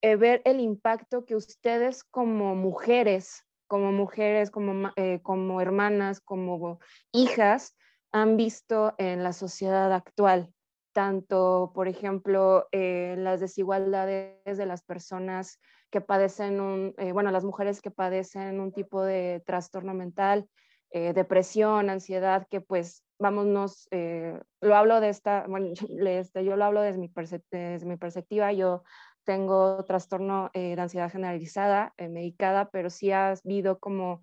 ver el impacto que ustedes como mujeres, como mujeres, como, como hermanas, como hijas, han visto en la sociedad actual tanto, por ejemplo, eh, las desigualdades de las personas que padecen un, eh, bueno, las mujeres que padecen un tipo de trastorno mental, eh, depresión, ansiedad, que pues, vámonos, lo hablo de esta, bueno, [LAUGHS] este, yo lo hablo desde mi, desde mi perspectiva, yo tengo trastorno de ansiedad generalizada, medicada, pero sí ha habido como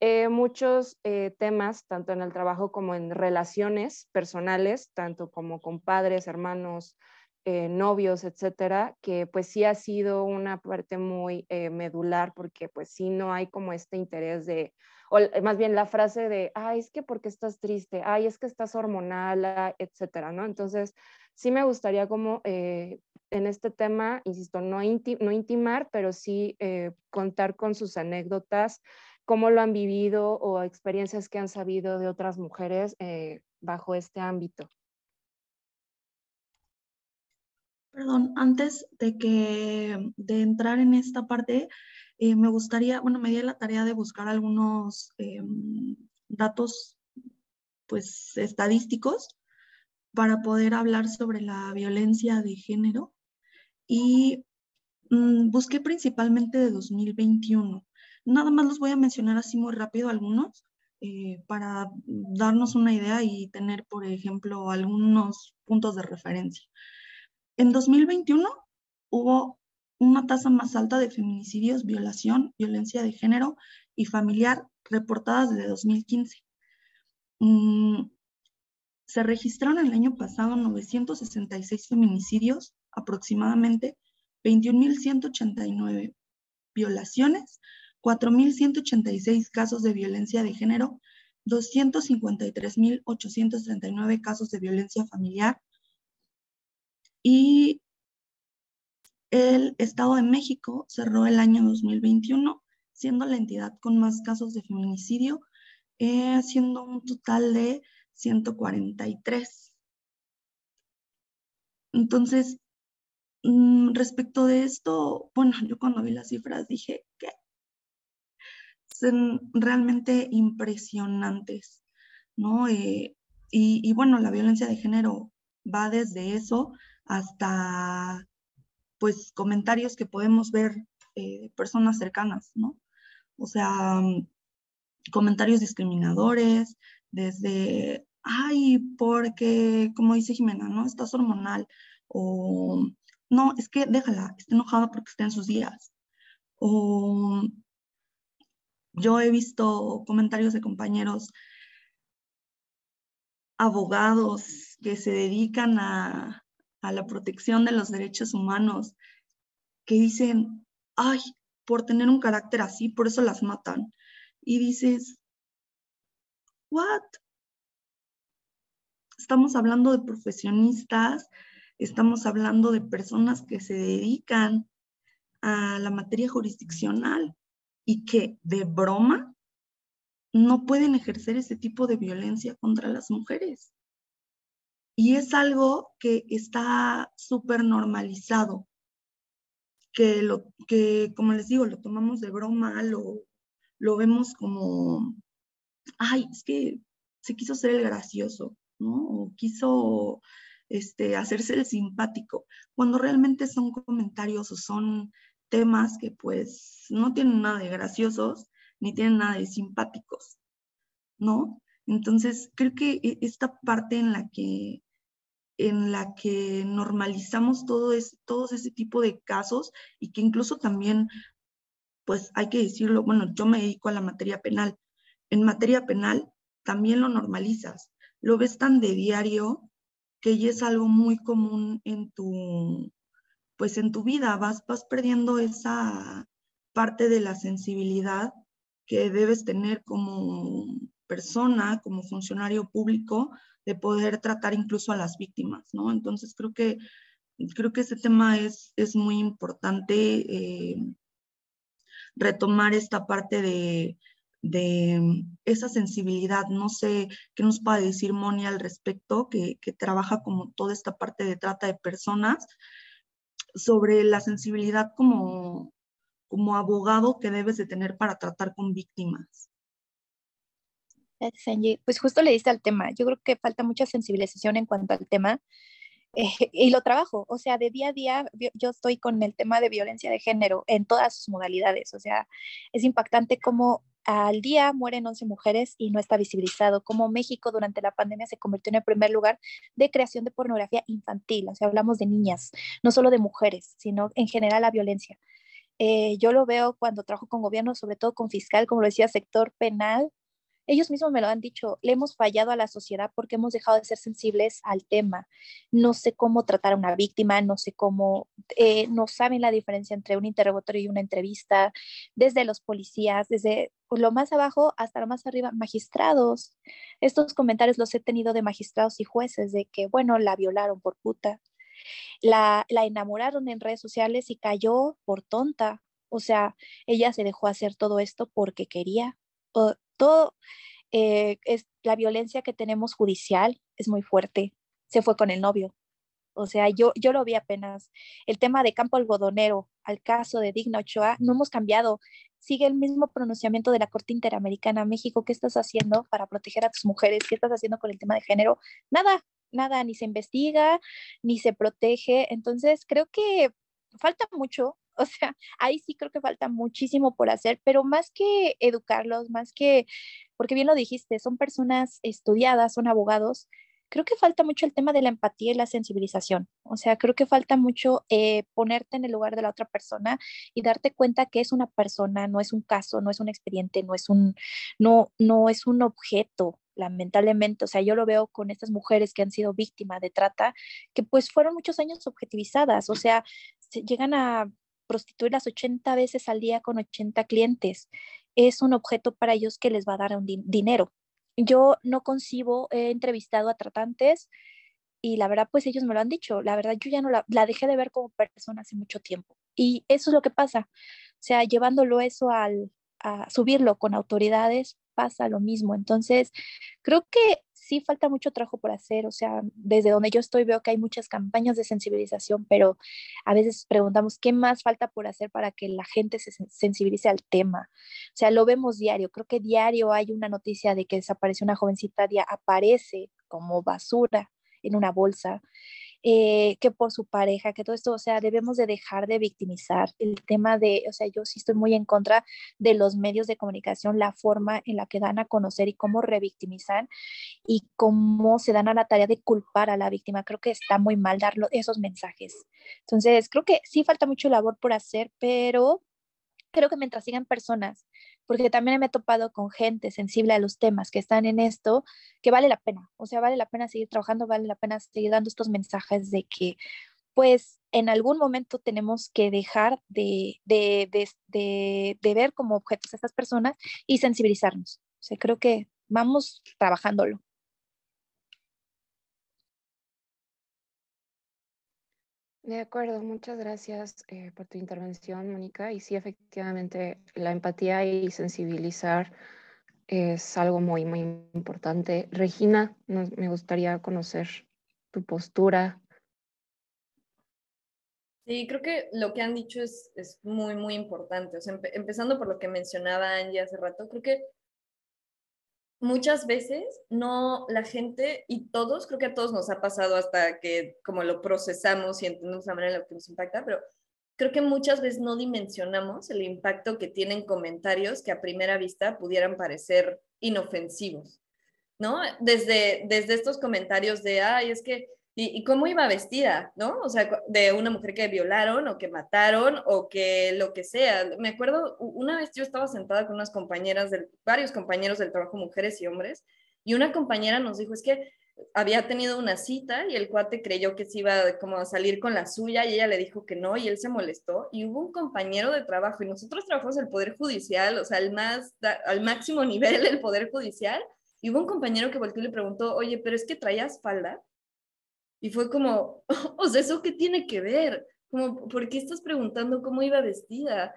eh, muchos eh, temas, tanto en el trabajo como en relaciones personales, tanto como con padres, hermanos, eh, novios, etcétera, que pues sí ha sido una parte muy medular porque pues sí no hay como este interés de, o más bien la frase de, ay, es que porque estás triste, ay, es que estás hormonal, ah, etcétera, ¿no? Entonces, sí me gustaría como en este tema, insisto, no, no intimar, pero sí contar con sus anécdotas, cómo lo han vivido o experiencias que han sabido de otras mujeres eh, bajo este ámbito. Perdón, antes de que de entrar en esta parte, eh, me gustaría, bueno, me di la tarea de buscar algunos em, datos, pues, estadísticos para poder hablar sobre la violencia de género y mm, busqué principalmente de 2021. Nada más los voy a mencionar así muy rápido algunos eh, para darnos una idea y tener, por ejemplo, algunos puntos de referencia. En 2021 hubo una tasa más alta de feminicidios, violación, violencia de género y familiar reportadas desde 2015. Mm, se registraron el año pasado 966 feminicidios, aproximadamente 21.189 violaciones, 4.186 casos de violencia de género, 253.839 casos de violencia familiar y el Estado de México cerró el año 2021 siendo la entidad con más casos de feminicidio, eh, siendo un total de 143. Entonces, mm, respecto de esto, bueno, yo cuando vi las cifras dije. Son realmente impresionantes, ¿no? Eh, y, bueno, la violencia de género va desde eso hasta, pues, comentarios que podemos ver eh, de personas cercanas, ¿no? O sea, comentarios discriminadores, desde, ay, porque, como dice Jimena, ¿no? Estás hormonal, o no, es que déjala, está enojada porque está en sus días, o yo he visto comentarios de compañeros abogados que se dedican a, la protección de los derechos humanos, que dicen, ay, por tener un carácter así, por eso las matan. Y dices, ¿what? Estamos hablando de profesionistas, estamos hablando de personas que se dedican a la materia jurisdiccional y que de broma no pueden ejercer ese tipo de violencia contra las mujeres. Y es algo que está súper normalizado, que, lo, que, como les digo, lo tomamos de broma, lo, lo vemos como, ay, es que se quiso ser el gracioso, ¿no? O quiso este, hacerse el simpático, cuando realmente son comentarios o son temas que pues no tienen nada de graciosos ni tienen nada de simpáticos, ¿no? Entonces, creo que e, esta parte en la que en la que normalizamos todo es, todos ese tipo de casos y que incluso también, pues hay que decirlo, bueno, yo me dedico a la materia penal. En materia penal también lo normalizas, lo ves tan de diario que ya es algo muy común en tu, pues en tu vida vas, vas perdiendo esa parte de la sensibilidad que debes tener como persona, como funcionario público, de poder tratar incluso a las víctimas, ¿no? Entonces creo que, creo que ese tema es, es muy importante eh, retomar esta parte de, de esa sensibilidad. No sé qué nos puede decir Moni al respecto, que, que trabaja como toda esta parte de trata de personas sobre la sensibilidad como, como abogado que debes de tener para tratar con víctimas. Pues justo le diste al tema. Yo creo que falta mucha sensibilización en cuanto al tema. eh, y lo trabajo, o sea, de día a día yo estoy con el tema de violencia de género en todas sus modalidades, o sea, es impactante cómo al día mueren 11 mujeres y no está visibilizado, como México durante la pandemia se convirtió en el primer lugar de creación de pornografía infantil, o sea, hablamos de niñas, no solo de mujeres, sino en general la violencia. Eh, yo lo veo cuando trabajo con gobierno, sobre todo con fiscal, como lo decía, sector penal, ellos mismos me lo han dicho, le hemos fallado a la sociedad porque hemos dejado de ser sensibles al tema. No sé cómo tratar a una víctima, no sé cómo, eh, no saben la diferencia entre un interrogatorio y una entrevista, desde los policías, desde lo más abajo hasta lo más arriba, magistrados. Estos comentarios los he tenido de magistrados y jueces de que, bueno, la violaron por puta. La enamoraron en redes sociales y cayó por tonta. O sea, ella se dejó hacer todo esto porque quería todo eh, es la violencia que tenemos judicial es muy fuerte. Se fue con el novio. O sea, yo, yo lo vi apenas. El tema de campo algodonero, al caso de Digna Ochoa, no hemos cambiado. Sigue el mismo pronunciamiento de la Corte Interamericana México. ¿Qué estás haciendo para proteger a tus mujeres? ¿Qué estás haciendo con el tema de género? Nada, nada, ni se investiga, ni se protege. Entonces, creo que falta mucho, [LAUGHS] O sea, ahí sí creo que falta muchísimo por hacer, pero más que educarlos, más que, porque bien lo dijiste, son personas estudiadas, son abogados, creo que falta mucho el tema de la empatía y la sensibilización. O sea, creo que falta mucho eh, ponerte en el lugar de la otra persona y darte cuenta que es una persona, no es un caso, no es un expediente, no es un, no, no es un objeto, lamentablemente, o sea, yo lo veo con estas mujeres que han sido víctimas de trata, que pues fueron muchos años objetivizadas, o sea, llegan a prostituirlas 80 veces al día con 80 clientes. Es un objeto para ellos que les va a dar un dinero. Yo no concibo, he entrevistado a tratantes y la verdad, pues ellos me lo han dicho. La verdad, yo ya no la, la dejé de ver como persona hace mucho tiempo. Y eso es lo que pasa. O sea, llevándolo eso al, a subirlo con autoridades, pasa lo mismo. Entonces, creo que sí falta mucho trabajo por hacer, o sea, desde donde yo estoy veo que hay muchas campañas de sensibilización, pero a veces preguntamos qué más falta por hacer para que la gente se sensibilice al tema. O sea, lo vemos diario, creo que diario hay una noticia de que desapareció una jovencita, aparece como basura en una bolsa. Eh, que por su pareja, que todo esto, o sea, debemos de dejar de victimizar el tema de, o sea, yo sí estoy muy en contra de los medios de comunicación, la forma en la que dan a conocer y cómo revictimizan y cómo se dan a la tarea de culpar a la víctima. Creo que está muy mal dar esos mensajes. Entonces, creo que sí falta mucho labor por hacer, pero creo que mientras sigan personas porque también me he topado con gente sensible a los temas que están en esto, que vale la pena, o sea, vale la pena seguir trabajando, vale la pena seguir dando estos mensajes de que, pues, en algún momento tenemos que dejar de, de, de, de ver como objetos a estas personas y sensibilizarnos. O sea, creo que vamos trabajándolo. De acuerdo, muchas gracias eh, por tu intervención, Mónica. Y sí, efectivamente, la empatía y sensibilizar es algo muy, muy importante. Regina, me gustaría conocer tu postura. Sí, creo que lo que han dicho es, es muy, muy importante. O sea, empezando por lo que mencionaba Angie hace rato, creo que muchas veces no la gente y todos, creo que a todos nos ha pasado hasta que como lo procesamos y entendemos la manera en la que nos impacta, pero creo que muchas veces no dimensionamos el impacto que tienen comentarios que a primera vista pudieran parecer inofensivos, ¿no? Desde, desde estos comentarios de, ay, es que ¿Y, cómo iba vestida, no? O sea, de una mujer que violaron o que mataron o que lo que sea. Me acuerdo, una vez yo estaba sentada con unas compañeras, del, varios compañeros del trabajo, mujeres y hombres, y una compañera nos dijo, es que había tenido una cita y el cuate creyó que se iba como a salir con la suya y ella le dijo que no y él se molestó y hubo un compañero de trabajo y nosotros trabajamos el Poder Judicial, o sea, al, más, al máximo [LAUGHS] nivel del Poder Judicial y hubo un compañero que volvió y le preguntó, oye, pero es que traías falda y fue como, [LAUGHS] o sea, ¿eso qué tiene que ver? Como, ¿por qué estás preguntando cómo iba vestida?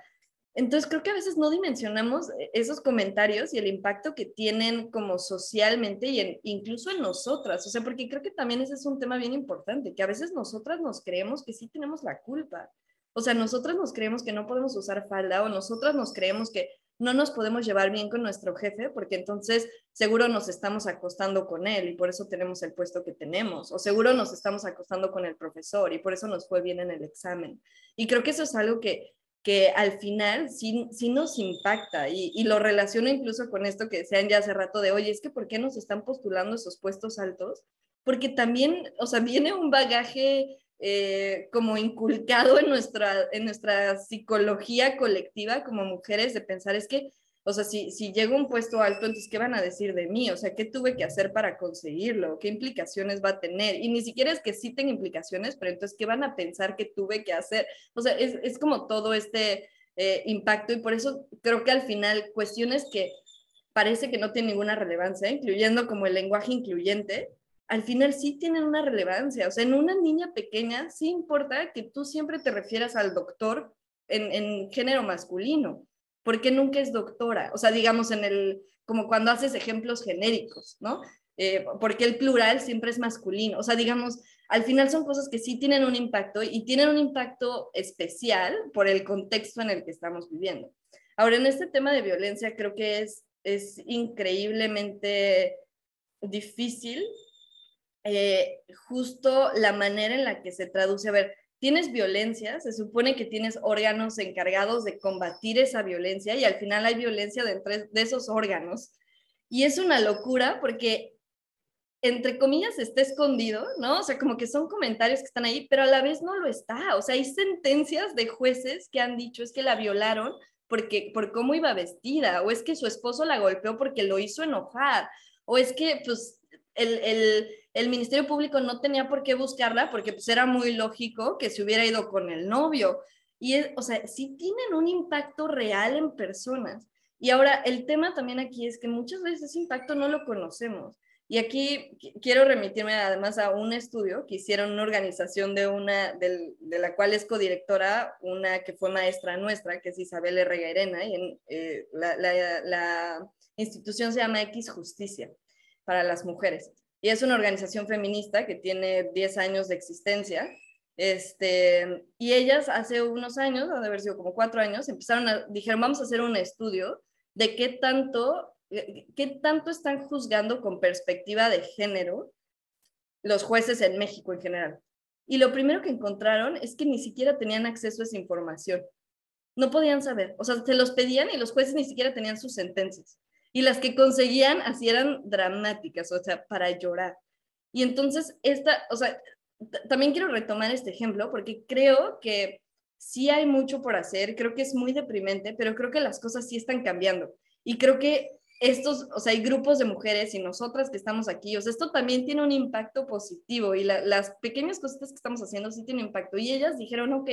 Entonces creo que a veces no dimensionamos eh, esos comentarios y el impacto que tienen como socialmente y incluso en nosotras, o sea, porque creo que también ese es un tema bien importante, que a veces nosotras nos creemos que sí tenemos la culpa, o sea, nosotras nos creemos que no podemos usar falda o nosotras nos creemos que no nos podemos llevar bien con nuestro jefe porque entonces seguro nos estamos acostando con él y por eso tenemos el puesto que tenemos, o seguro nos estamos acostando con el profesor y por eso nos fue bien en el examen. Y creo que eso es algo que, que al final sí, sí nos impacta y, lo relaciono incluso con esto que decían ya hace rato de, oye, es que ¿por qué nos están postulando esos puestos altos? Porque también, o sea, viene un bagaje eh, como inculcado en nuestra, en nuestra psicología colectiva como mujeres de pensar es que, o sea, si, si llego un puesto alto, entonces, ¿qué van a decir de mí? O sea, ¿qué tuve que hacer para conseguirlo? ¿Qué implicaciones va a tener? Y ni siquiera es que sí tenga implicaciones, pero entonces, ¿qué van a pensar que tuve que hacer? O sea, es, es como todo este eh, impacto y por eso creo que al final cuestiones que parece que no tienen ninguna relevancia, incluyendo como el lenguaje incluyente, al final sí tienen una relevancia. O sea, en una niña pequeña sí importa que tú siempre te refieras al doctor en, género masculino, porque nunca es doctora. O sea, digamos en el, como cuando haces ejemplos genéricos, ¿no? Eh, porque el plural siempre es masculino. O sea, digamos, al final son cosas que sí tienen un impacto y tienen un impacto especial por el contexto en el que estamos viviendo. Ahora, en este tema de violencia, creo que es, es increíblemente difícil eh, justo la manera en la que se traduce. A ver, tienes violencia, se supone que tienes órganos encargados de combatir esa violencia y al final hay violencia dentro de esos órganos. Y es una locura porque, entre comillas, está escondido, ¿no? O sea, como que son comentarios que están ahí, pero a la vez no lo está. O sea, hay sentencias de jueces que han dicho es que la violaron porque por cómo iba vestida, o es que su esposo la golpeó porque lo hizo enojar, o es que, pues, el, el el Ministerio Público no tenía por qué buscarla porque pues era muy lógico que se hubiera ido con el novio. Y, o sea, sí tienen un impacto real en personas. Y ahora, el tema también aquí es que muchas veces ese impacto no lo conocemos. Y aquí quiero remitirme además a un estudio que hicieron una organización de una, de, la cual es codirectora, una que fue maestra nuestra, que es Isabel R. Gairena, y en, eh, la, la institución se llama X Justicia para las mujeres y es una organización feminista que tiene 10 años de existencia. Este, y ellas hace unos años, ha de haber sido como cuatro años, empezaron a, dijeron, vamos a hacer un estudio de qué tanto, qué tanto están juzgando con perspectiva de género los jueces en México en general. Y lo primero que encontraron es que ni siquiera tenían acceso a esa información. No podían saber. O sea, se los pedían y los jueces ni siquiera tenían sus sentencias y las que conseguían así eran dramáticas, o sea, para llorar. Y entonces, esta, o sea, también quiero retomar este ejemplo porque creo que sí hay mucho por hacer, creo que es muy deprimente, pero creo que las cosas sí están cambiando. Y creo que estos, o sea, hay grupos de mujeres y nosotras que estamos aquí, o sea, esto también tiene un impacto positivo y las pequeñas cositas que estamos haciendo sí tienen impacto. Y ellas dijeron, ok,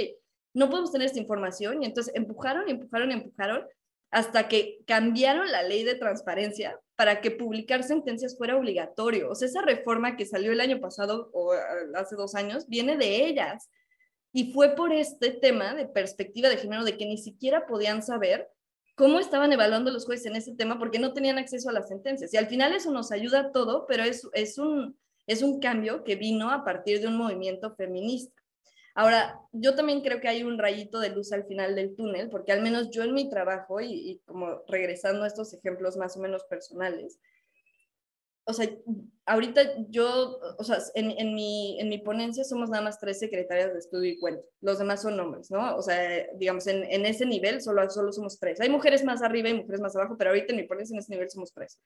no podemos tener esta información y entonces empujaron, empujaron, empujaron hasta que cambiaron la ley de transparencia para que publicar sentencias fuera obligatorio. O sea, esa reforma que salió el año pasado o ah, hace dos años viene de ellas. Y fue por este tema de perspectiva de género, de que ni siquiera podían saber cómo estaban evaluando los jueces en ese tema porque no tenían acceso a las sentencias. Y al final eso nos ayuda a todo, pero es, es, un, es un cambio que vino a partir de un movimiento feminista. Ahora, yo también creo que hay un rayito de luz al final del túnel, porque al menos yo en mi trabajo, y, como regresando a estos ejemplos más o menos personales, o sea, ahorita yo, o sea, en, en, mi, en mi ponencia somos nada más tres secretarias de estudio y cuento. Los demás son hombres, ¿no? O sea, digamos, en, en, ese nivel solo, solo somos tres. Hay mujeres más arriba y mujeres más abajo, pero ahorita en mi ponencia en ese nivel somos tres.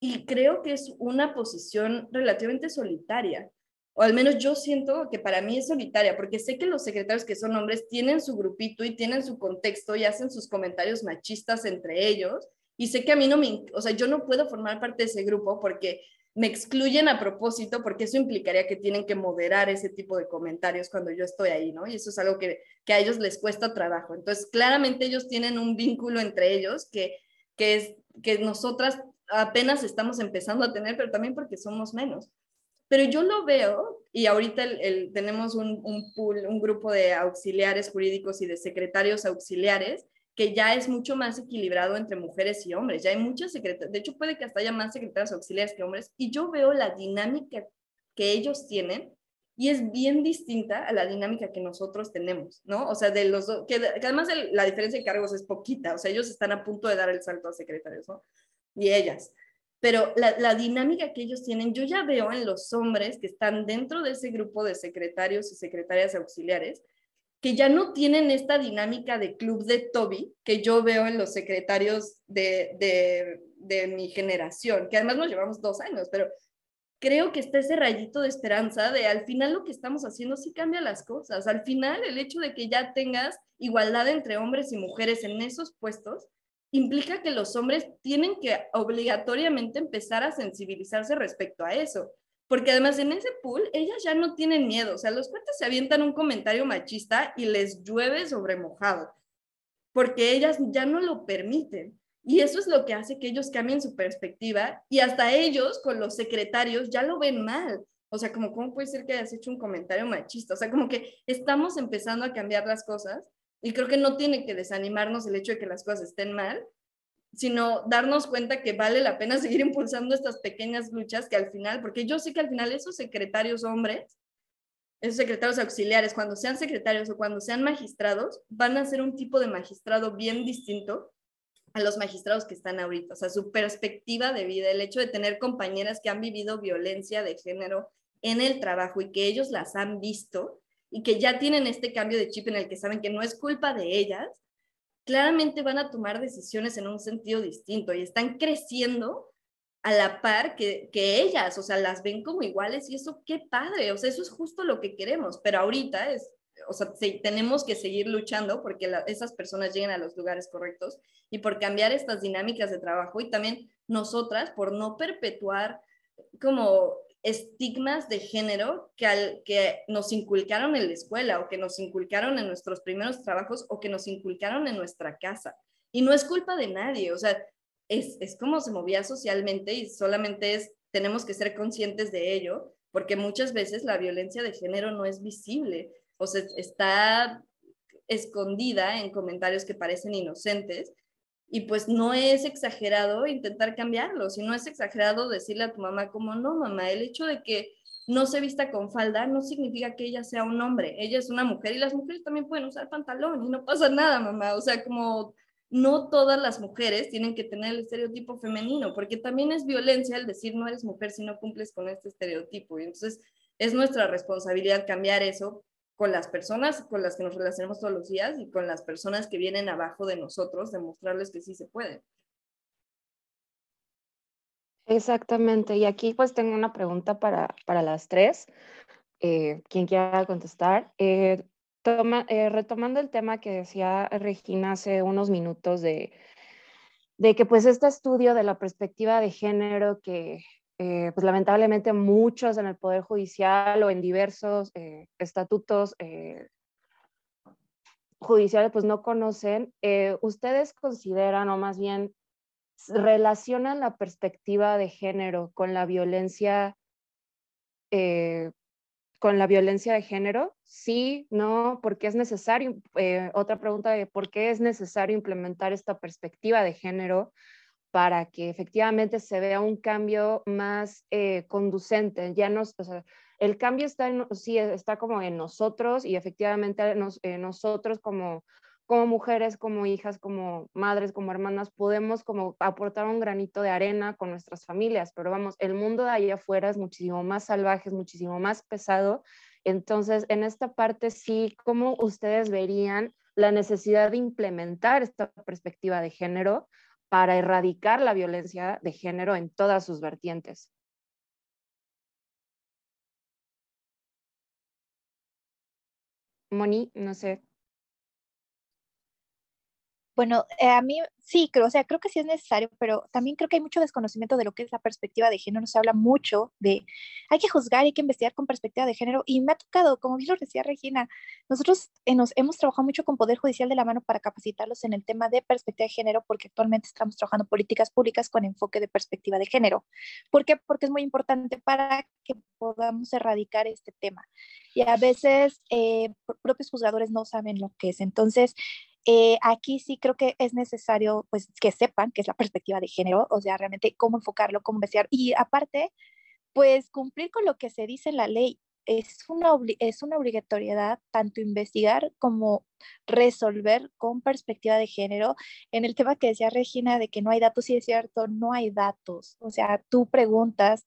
Y creo que es una posición relativamente solitaria, o al menos yo siento que para mí es solitaria, porque sé que los secretarios que son hombres tienen su grupito y tienen su contexto y hacen sus comentarios machistas entre ellos, y sé que a mí no me, o sea, yo no puedo formar parte de ese grupo porque me excluyen a propósito, porque eso implicaría que tienen que moderar ese tipo de comentarios cuando yo estoy ahí, ¿no? Y eso es algo que, que a ellos les cuesta trabajo. Entonces, claramente ellos tienen un vínculo entre ellos que, que, es, que nosotras apenas estamos empezando a tener, pero también porque somos menos. Pero yo lo veo, y ahorita el, tenemos un, un, pool, un grupo de auxiliares jurídicos y de secretarios auxiliares, que ya es mucho más equilibrado entre mujeres y hombres. Ya hay muchas secretarias, de hecho puede que hasta haya más secretarios auxiliares que hombres, y yo veo la dinámica que ellos tienen y es bien distinta a la dinámica que nosotros tenemos, ¿no? O sea, de los que, además la diferencia de cargos es poquita, o sea, ellos están a punto de dar el salto a secretarios, ¿no? Y ellas. Pero la, la dinámica que ellos tienen, yo ya veo en los hombres que están dentro de ese grupo de secretarios y secretarias auxiliares, que ya no tienen esta dinámica de club de Toby que yo veo en los secretarios de, de, de mi generación, que además nos llevamos dos años, pero creo que está ese rayito de esperanza de al final lo que estamos haciendo sí cambia las cosas. Al final el hecho de que ya tengas igualdad entre hombres y mujeres en esos puestos implica que los hombres tienen que obligatoriamente empezar a sensibilizarse respecto a eso. Porque además en ese pool ellas ya no tienen miedo, o sea, los cuates se avientan un comentario machista y les llueve sobre mojado, porque ellas ya no lo permiten. Y eso es lo que hace que ellos cambien su perspectiva y hasta ellos con los secretarios ya lo ven mal. O sea, como, ¿cómo puede ser que hayas hecho un comentario machista? O sea, como que estamos empezando a cambiar las cosas y creo que no tiene que desanimarnos el hecho de que las cosas estén mal, sino darnos cuenta que vale la pena [LAUGHS] seguir impulsando estas pequeñas luchas que al final, porque yo sé que al final esos secretarios hombres, esos secretarios auxiliares, cuando sean secretarios o cuando sean magistrados, van a ser un tipo de magistrado bien distinto a los magistrados que están ahorita, o sea, su perspectiva de vida, el hecho de tener compañeras que han vivido violencia de género en el trabajo y que ellos las han visto y que ya tienen este cambio de chip en el que saben que no es culpa de ellas, claramente van a tomar decisiones en un sentido distinto y están creciendo a la par que, que ellas, o sea, las ven como iguales y eso qué padre, o sea, eso es justo lo que queremos, pero ahorita es o sea, tenemos que seguir luchando porque esas personas lleguen a los lugares correctos y por cambiar estas dinámicas de trabajo y también nosotras por no perpetuar como estigmas de género que, al, que nos inculcaron en la escuela o que nos inculcaron en nuestros primeros trabajos o que nos inculcaron en nuestra casa. Y no es culpa de nadie, o sea, es, es como se movía socialmente y solamente es, tenemos que ser conscientes de ello, porque muchas veces la violencia de género no es visible o sea, está escondida en comentarios que parecen inocentes y pues no es exagerado intentar cambiarlo, si no es exagerado decirle a tu mamá como, no, mamá, el hecho de que no se vista con falda no significa que ella sea un hombre, ella es una mujer y las mujeres también pueden usar pantalón y no pasa nada, mamá, o sea, como no todas las mujeres tienen que tener el estereotipo femenino, porque también es violencia el decir no eres mujer si no cumples con este estereotipo y entonces es nuestra responsabilidad cambiar eso con las personas con las que nos relacionamos todos los días y con las personas que vienen abajo de nosotros, demostrarles que sí se puede. Exactamente. Y aquí pues tengo una pregunta para, para las tres. Eh, quien quiera contestar. Eh, toma, eh, retomando el tema que decía Regina hace unos minutos de, de que pues este estudio de la perspectiva de género que eh, pues lamentablemente muchos en el Poder Judicial o en diversos eh, estatutos eh, judiciales pues no conocen, ¿ustedes consideran o más bien relacionan la perspectiva de género con la violencia con la violencia de género? Sí, no, porque es necesario. otra pregunta de por qué es necesario implementar esta perspectiva de género para que efectivamente se vea un cambio más eh, conducente. Ya nos, el cambio está, en, sí, está como en nosotros y efectivamente nosotros como, como mujeres, como hijas, como madres, como hermanas, podemos como aportar un granito de arena con nuestras familias, pero vamos, el mundo de ahí afuera es muchísimo más salvaje, es muchísimo más pesado. Entonces, en esta parte sí, ¿cómo ustedes verían la necesidad de implementar esta perspectiva de género para erradicar la violencia de género en todas sus vertientes. Moni, no sé, bueno, eh, a mí sí, creo, o sea, creo que sí es necesario, pero también creo que hay mucho desconocimiento de lo que es la perspectiva de género. Se habla mucho de, hay que juzgar, hay que investigar con perspectiva de género. Y me ha tocado, como bien lo decía Regina, nosotros eh, nos hemos trabajado mucho con Poder Judicial de la mano para capacitarlos en el tema de perspectiva de género, porque actualmente estamos trabajando políticas públicas con enfoque de perspectiva de género. ¿Por qué? Porque es muy importante para que podamos erradicar este tema. Y a veces eh, propios juzgadores no saben lo que es. Entonces, eh, aquí sí creo que es necesario pues que sepan qué es la perspectiva de género, o sea, realmente cómo enfocarlo, cómo investigar y aparte, pues cumplir con lo que se dice en la ley. Es una, es una obligatoriedad tanto investigar como resolver con perspectiva de género. En el tema que decía Regina de que no hay datos, sí es cierto, no hay datos. O sea, tú preguntas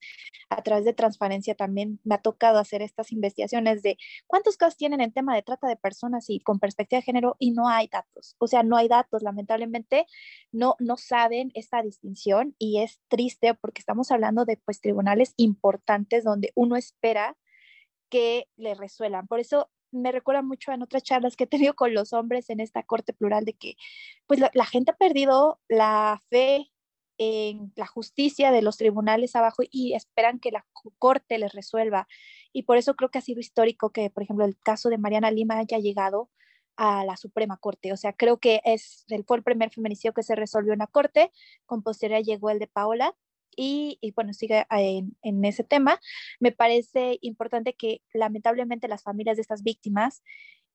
a través de transparencia también, me ha tocado hacer estas investigaciones de cuántos casos tienen en tema de trata de personas y con perspectiva de género y no hay datos. O sea, no hay datos, lamentablemente no, no saben esta distinción y es triste porque estamos hablando de pues tribunales importantes donde uno espera que le resuelvan. Por eso me recuerda mucho en otras charlas que he tenido con los hombres en esta corte plural de que pues la, gente ha perdido la fe en la justicia de los tribunales abajo y esperan que la corte les resuelva. Y por eso creo que ha sido histórico que, por ejemplo, el caso de Mariana Lima haya llegado a la Suprema Corte. O sea, creo que es, fue el primer feminicidio que se resolvió en la Corte, con posterioridad llegó el de Paola, y, bueno, sigue en, en, ese tema. Me parece importante que lamentablemente las familias de estas víctimas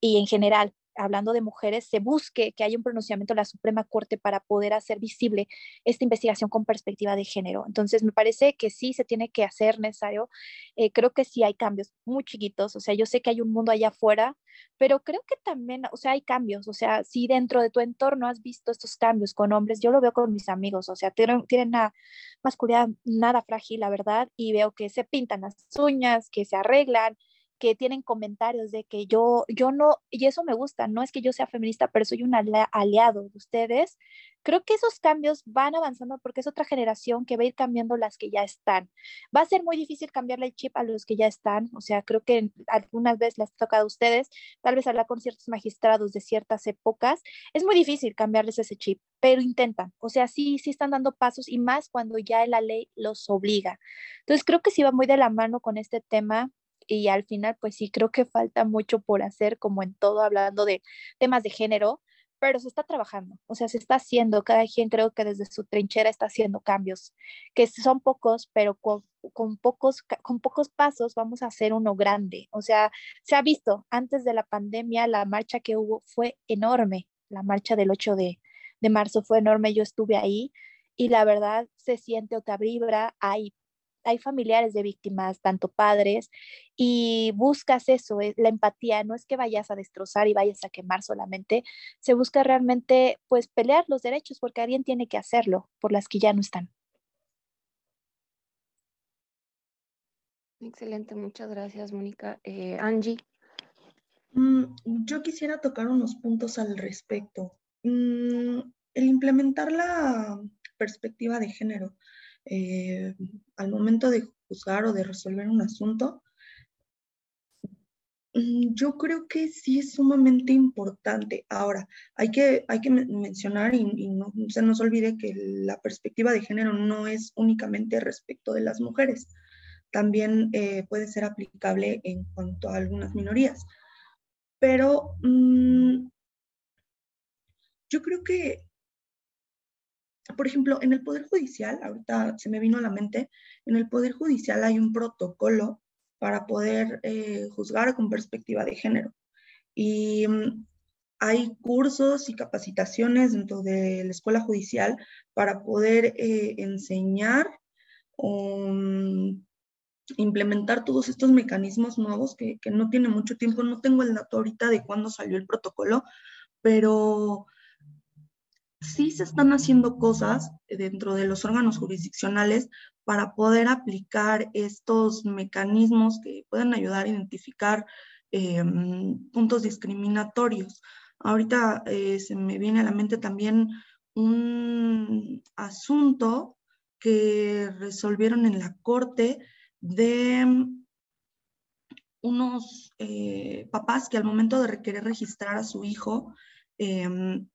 y en general hablando de mujeres, se busque que haya un pronunciamiento de la Suprema Corte para poder hacer visible esta investigación con perspectiva de género. Entonces, me parece que sí se tiene que hacer necesario. Eh, creo que sí hay cambios muy chiquitos, o sea, yo sé que hay un mundo allá afuera, pero creo que también, o sea, hay cambios, o sea, si dentro de tu entorno has visto estos cambios con hombres, yo lo veo con mis amigos, o sea, tienen, tienen una masculinidad nada frágil, la verdad, y veo que se pintan las uñas, que se arreglan, que tienen comentarios de que yo, yo no, y eso me gusta, no es que yo sea feminista, pero soy un aliado de ustedes. Creo que esos cambios van avanzando porque es otra generación que va a ir cambiando las que ya están. Va a ser muy difícil cambiarle el chip a los que ya están, o sea, creo que algunas veces les ha tocado a ustedes, tal vez hablar con ciertos magistrados de ciertas épocas, es muy difícil cambiarles ese chip, pero intentan, o sea, sí, sí están dando pasos y más cuando ya la ley los obliga. Entonces, creo que sí va muy de la mano con este tema y al final pues sí creo que falta mucho por hacer como en todo hablando de temas de género, pero se está trabajando, o sea, se está haciendo, cada quien creo que desde su trinchera está haciendo cambios, que son pocos, pero con, pocos, con pocos pasos vamos a hacer uno grande. O sea, se ha visto, antes de la pandemia, la marcha que hubo fue enorme, la marcha del 8 de, de marzo fue enorme, yo estuve ahí y la verdad se siente otra vibra, hay hay familiares de víctimas, tanto padres, y buscas eso, eh, la empatía, no es que vayas a destrozar y vayas a quemar solamente, se busca realmente pues pelear los derechos porque alguien tiene que hacerlo por las que ya no están. Excelente, muchas gracias, Mónica. Eh, Angie. Mm, yo quisiera tocar unos puntos al respecto. Mm, el implementar la perspectiva de género eh, al momento de juzgar o de resolver un asunto, mm, yo creo que sí es sumamente importante. Ahora, hay que, hay que mencionar y, no se nos olvide que la perspectiva de género no es únicamente respecto de las mujeres, también eh, puede ser aplicable en cuanto a algunas minorías. Pero mm, yo creo que por ejemplo, en el Poder Judicial, ahorita se me vino a la mente, en el Poder Judicial hay un protocolo para poder eh, juzgar con perspectiva de género. Y mm, hay cursos y capacitaciones dentro de la escuela judicial para poder eh, enseñar o mm, implementar todos estos mecanismos nuevos que, que no tiene mucho tiempo. No tengo el dato ahorita de cuándo salió el protocolo, pero sí se están haciendo cosas dentro de los órganos jurisdiccionales para poder aplicar estos mecanismos que pueden ayudar a identificar em, puntos discriminatorios. Ahorita eh, se me viene a la mente también un asunto que resolvieron en la corte de unos eh, papás que al momento de requerir registrar a su hijo, em,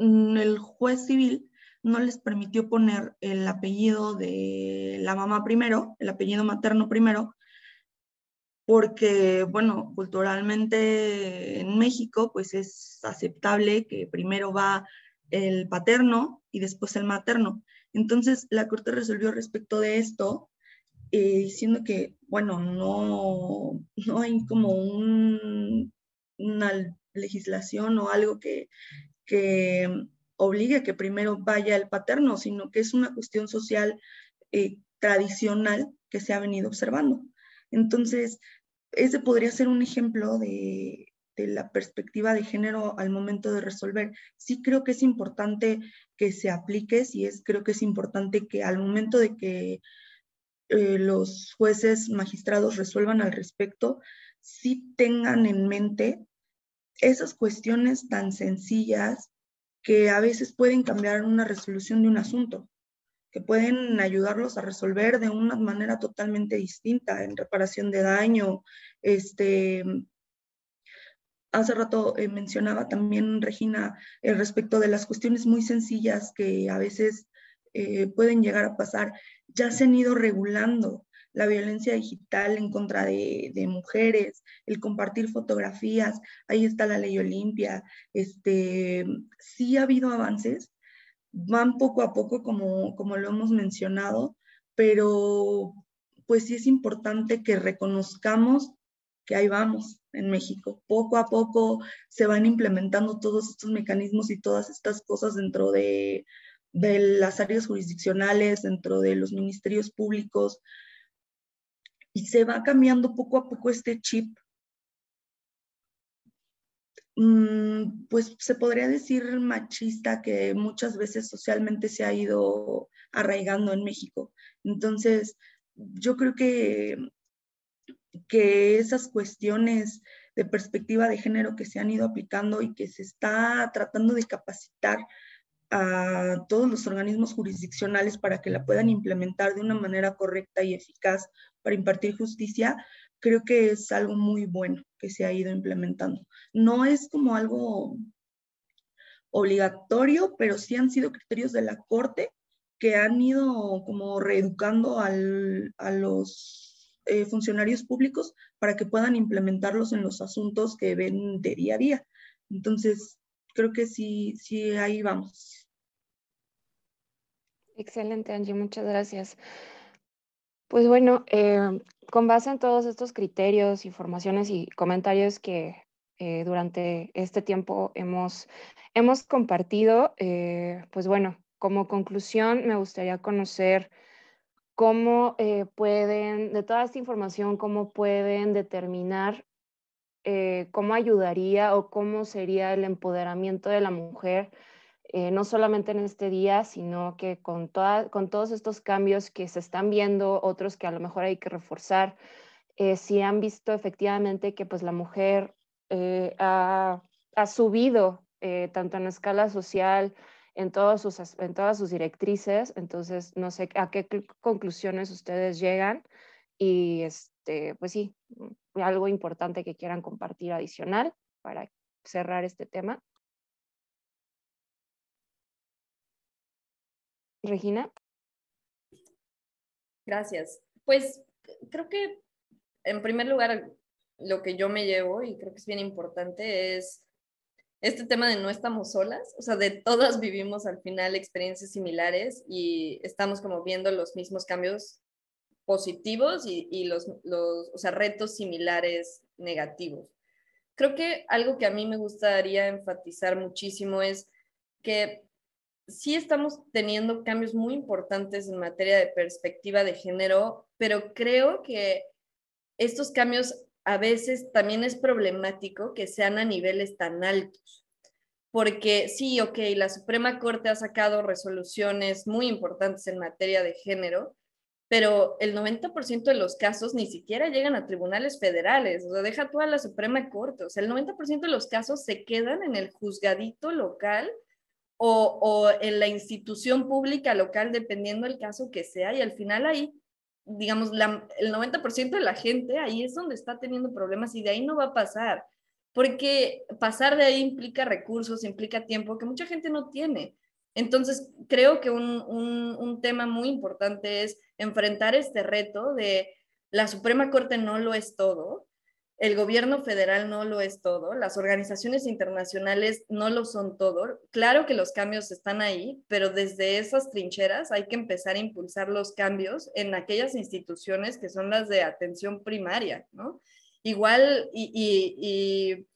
el juez civil no les permitió poner el apellido de la mamá primero, el apellido materno primero, porque, bueno, culturalmente en México, pues es aceptable que primero va el paterno y después el materno. Entonces, la Corte resolvió respecto de esto, eh, diciendo que, bueno, no, no hay como una legislación o algo que, que obligue a que primero vaya el paterno, sino que es una cuestión social eh, tradicional que se ha venido observando. Entonces, ese podría ser un ejemplo de, la perspectiva de género al momento de resolver. Sí creo que es importante que se aplique, sí es, creo que es importante que al momento de que eh, los jueces, magistrados resuelvan al respecto, sí tengan en mente esas cuestiones tan sencillas que a veces pueden cambiar una resolución de un asunto, que pueden ayudarlos a resolver de una manera totalmente distinta en reparación de daño. Este, hace rato eh, mencionaba también Regina eh, respecto de las cuestiones muy sencillas que a veces eh, pueden llegar a pasar, ya se han ido regulando la violencia digital en contra de, mujeres, el compartir fotografías, ahí está la ley Olimpia, este, sí ha habido avances, van poco a poco como, como lo hemos mencionado, pero pues sí es importante que reconozcamos que ahí vamos en México. Poco a poco se van implementando todos estos mecanismos y todas estas cosas dentro de, de las áreas jurisdiccionales, dentro de los ministerios públicos, y se va cambiando poco a poco este chip. Mm, pues se podría decir machista que muchas veces socialmente se ha ido arraigando en México. Entonces, yo creo que, que esas cuestiones de perspectiva de género que se han ido aplicando y que se está tratando de capacitar a todos los organismos jurisdiccionales para que la puedan implementar de una manera correcta y eficaz para impartir justicia, creo que es algo muy bueno que se ha ido implementando. No es como algo obligatorio, pero sí han sido criterios de la Corte que han ido como reeducando a los eh, funcionarios públicos para que puedan implementarlos en los asuntos que ven de día a día. Entonces, creo que sí, sí, ahí vamos. Excelente, Angie, muchas gracias. Pues bueno, eh, con base en todos estos criterios, informaciones y comentarios que eh, durante este tiempo hemos, hemos compartido, eh, pues bueno, como conclusión me gustaría conocer cómo pueden, de toda esta información, cómo pueden determinar cómo ayudaría o cómo sería el empoderamiento de la mujer eh, no solamente en este día, sino que con, con todos estos cambios que se están viendo, otros que a lo mejor hay que reforzar, eh, si han visto efectivamente que pues la mujer eh, ha, subido tanto en la escala social, en, todos sus, en todas sus directrices, entonces no sé a qué conclusiones ustedes llegan y este, pues sí, algo importante que quieran compartir adicional para cerrar este tema. Regina. Gracias. Pues creo que en primer lugar lo que yo me llevo y creo que es bien importante es este tema de no estamos solas, o sea, de todas [LAUGHS] vivimos al final experiencias similares y estamos como viendo los mismos cambios positivos y, los, los, o sea, retos similares negativos. Creo que algo que a mí me gustaría enfatizar muchísimo es que sí estamos teniendo cambios muy importantes en materia de perspectiva de género, pero creo que estos cambios a veces también es problemático que sean a niveles tan altos. Porque sí, ok, la Suprema Corte ha sacado resoluciones muy importantes en materia de género, pero el 90% de los casos ni siquiera llegan a tribunales federales, o sea, deja toda la Suprema Corte, o sea, el 90% de los casos se quedan en el juzgadito local o, en la institución pública local, dependiendo del caso que sea, y al final ahí, digamos, el 90% de la gente ahí es donde está teniendo problemas y de ahí no va a pasar, porque pasar de ahí implica recursos, implica tiempo que mucha gente no tiene. Entonces, creo que un, un tema muy importante es enfrentar este reto de la Suprema Corte no lo es todo, el gobierno federal no lo es todo, las organizaciones internacionales no lo son todo. Claro que los cambios están ahí, pero desde esas trincheras hay que empezar a impulsar los cambios en aquellas instituciones que son las de atención primaria, ¿no? Igual, y,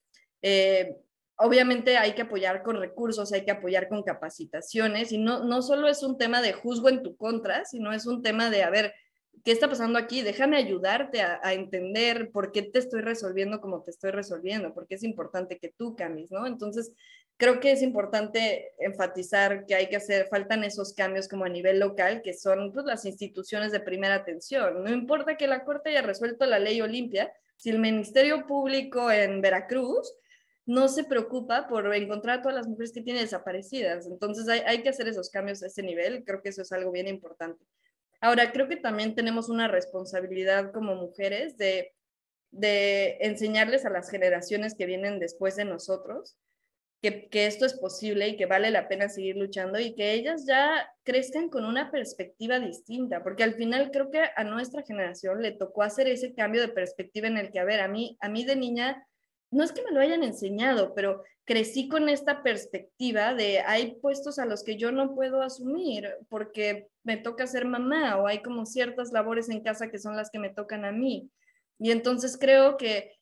eh, obviamente hay que apoyar con recursos, hay que apoyar con capacitaciones, y no, no solo es un tema de juzgo en tu contra, sino es un tema de, a ver, ¿qué está pasando aquí? Déjame ayudarte a, entender por qué te estoy resolviendo como te estoy resolviendo, porque es importante que tú cambies, ¿no? Entonces, creo que es importante enfatizar que hay que hacer, faltan esos cambios como a nivel local, que son pues, las instituciones de primera atención. No importa que la Corte haya resuelto la ley Olimpia, si el Ministerio Público en Veracruz no se preocupa por encontrar a todas las mujeres que tienen desaparecidas. Entonces hay que hacer esos cambios a ese nivel, creo que eso es algo bien importante. Ahora, creo que también tenemos una responsabilidad como mujeres de, de enseñarles a las generaciones que vienen después de nosotros que, que, esto es posible y que vale la pena seguir luchando y que ellas ya crezcan con una perspectiva distinta, porque al final creo que a nuestra generación le tocó hacer ese cambio de perspectiva en el que, a ver, a mí, a mí de niña, no es que me lo hayan enseñado, pero crecí con esta perspectiva de hay puestos a los que yo no puedo asumir porque me toca ser mamá o hay como ciertas labores en casa que son las que me tocan a mí. Y entonces creo que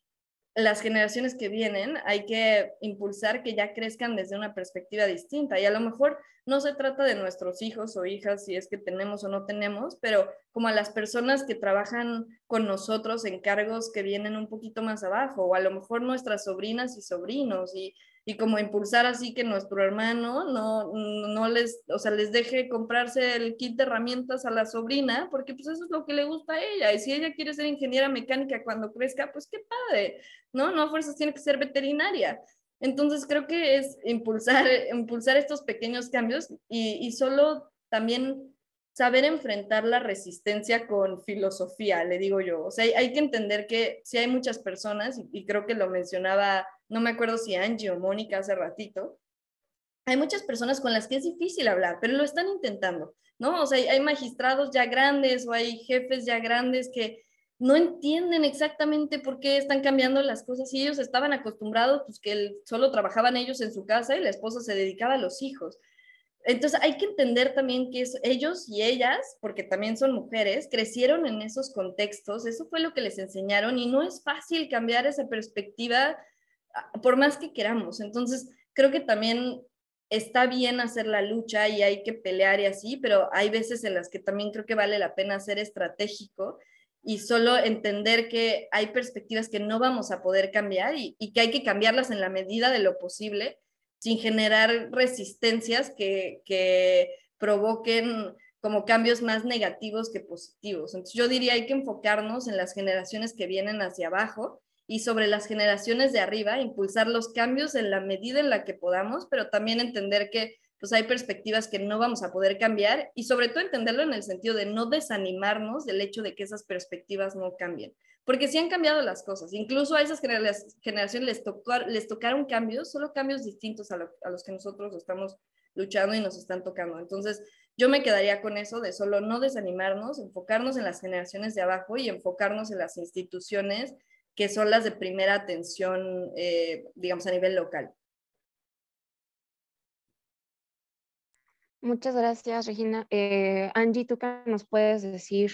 las generaciones que vienen hay que impulsar que ya crezcan desde una perspectiva distinta. Y a lo mejor no se trata de nuestros hijos o hijas, si es que tenemos o no tenemos, pero como a las personas que trabajan con nosotros en cargos que vienen un poquito más abajo, o a lo mejor nuestras sobrinas y sobrinos, y y como impulsar así que nuestro hermano no, no les, o sea, les deje comprarse el kit de herramientas a la sobrina, porque pues eso es lo que le gusta a ella, y si ella quiere ser ingeniera mecánica cuando crezca, pues qué padre, ¿no? No a fuerzas tiene que ser veterinaria. Entonces creo que es impulsar, impulsar estos pequeños cambios y, y solo también saber enfrentar la resistencia con filosofía, le digo yo. O sea, hay, que entender que si hay muchas personas, y, creo que lo mencionaba, no me acuerdo si Angie o Mónica hace ratito, hay muchas personas con las que es difícil hablar, pero lo están intentando, ¿no? O sea, hay, magistrados ya grandes o hay jefes ya grandes que no entienden exactamente por qué están cambiando las cosas y ellos estaban acostumbrados, pues que solo trabajaban ellos en su casa y la esposa se dedicaba a los hijos. Entonces hay que entender también que ellos y ellas, porque también son mujeres, crecieron en esos contextos, eso fue lo que les enseñaron y no es fácil cambiar esa perspectiva ah, por más que queramos. Entonces creo que también está bien hacer la lucha y hay que pelear y así, pero hay veces en las que también creo que vale la pena ser estratégico y solo entender que hay perspectivas que no vamos a poder cambiar y, y que hay que cambiarlas en la medida de lo posible sin generar resistencias que, que provoquen como cambios más negativos que positivos. Entonces yo diría hay que enfocarnos en las generaciones que vienen hacia abajo y sobre las generaciones de arriba, impulsar los cambios en la medida en la que podamos, pero también entender que pues hay perspectivas que no vamos a poder cambiar y sobre todo entenderlo en el sentido de no desanimarnos del hecho de que esas perspectivas no cambien porque sí han cambiado las cosas. Incluso a esas generaciones les, tocó, les tocaron cambios, solo cambios distintos a, los que nosotros estamos luchando y nos están tocando. Entonces, yo me quedaría con eso de solo no desanimarnos, enfocarnos en las generaciones de abajo y enfocarnos en las instituciones que son las de primera atención, eh, digamos, a nivel local. Muchas gracias, Regina. Eh, Angie, ¿tú qué nos puedes decir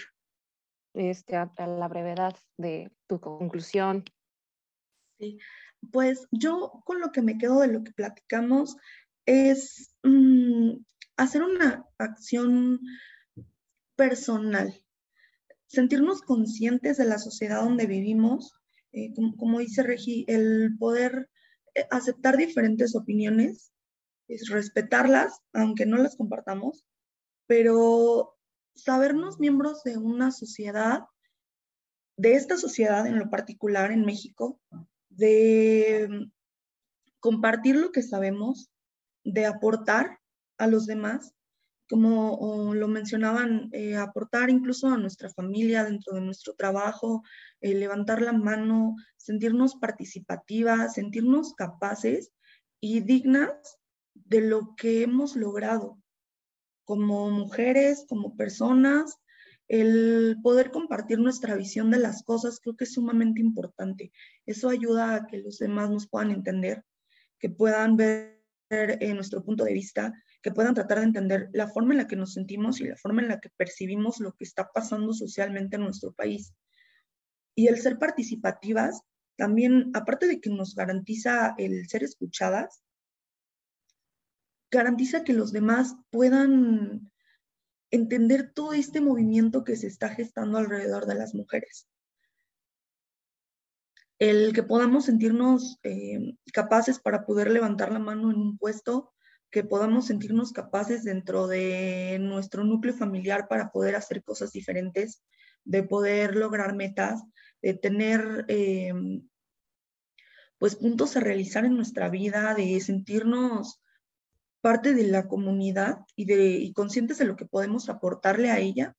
este, la brevedad de tu conclusión. Sí, pues yo con lo que me quedo de lo que platicamos es mm, hacer una acción personal, sentirnos conscientes de la sociedad donde vivimos, eh, como, como, dice Regi, el poder eh, aceptar diferentes opiniones, es respetarlas, aunque no las compartamos, pero sabernos miembros de una sociedad, de esta sociedad en lo particular en México, de compartir lo que sabemos, de aportar a los demás, como lo mencionaban, eh, aportar incluso a nuestra familia dentro de nuestro trabajo, eh, levantar la mano, sentirnos participativas, sentirnos capaces y dignas de lo que hemos logrado como mujeres, como personas, el poder compartir nuestra visión de las cosas creo que es sumamente importante. Eso ayuda a que los demás nos puedan entender, que puedan ver eh, nuestro punto de vista, que puedan tratar de entender la forma en la que nos sentimos y la forma en la que percibimos lo que está pasando socialmente en nuestro país. Y el ser participativas también, aparte de que nos garantiza el ser escuchadas, garantiza que los demás puedan entender todo este movimiento que se está gestando alrededor de las mujeres. El que podamos sentirnos eh, capaces para poder levantar la mano en un puesto, que podamos sentirnos capaces dentro de nuestro núcleo familiar para poder hacer cosas diferentes, de poder lograr metas, de tener eh, pues puntos a realizar en nuestra vida, de sentirnos parte de la comunidad y, de, conscientes de lo que podemos aportarle a ella,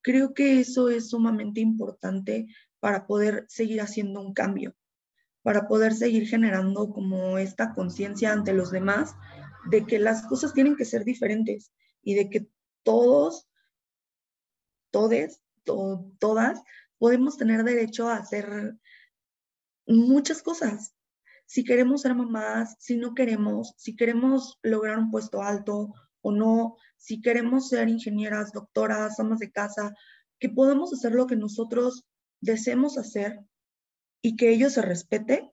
creo que eso es sumamente importante para poder seguir haciendo un cambio, para poder seguir generando como esta conciencia ante los demás de que las cosas tienen que ser diferentes y de que todos, todes, todas, podemos tener derecho a hacer muchas cosas, si queremos ser mamás, si no queremos, si queremos lograr un puesto alto o no, si queremos ser ingenieras, doctoras, amas de casa, que podamos hacer lo que nosotros deseemos hacer y que ello se respete,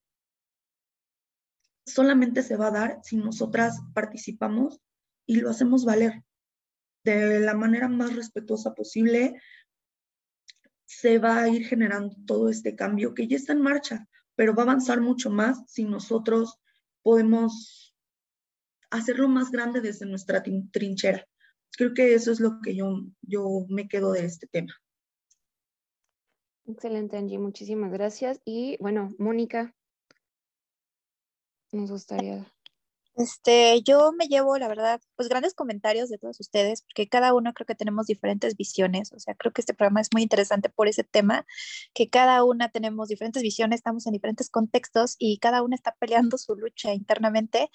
solamente se va a dar si nosotras participamos y lo hacemos valer de la manera más respetuosa posible. Se va a ir generando todo este cambio que ya está en marcha pero va a avanzar mucho más si nosotros podemos hacerlo más grande desde nuestra trinchera. Creo que eso es lo que yo, yo me quedo de este tema. Excelente, Angie. Muchísimas gracias. Y bueno, Mónica, nos gustaría este, yo me llevo, la verdad, pues grandes comentarios de todos ustedes, porque cada uno creo que tenemos diferentes visiones. O sea, creo que este programa es muy interesante por ese tema, que cada una tenemos diferentes visiones, estamos en diferentes contextos y cada una está peleando su lucha internamente.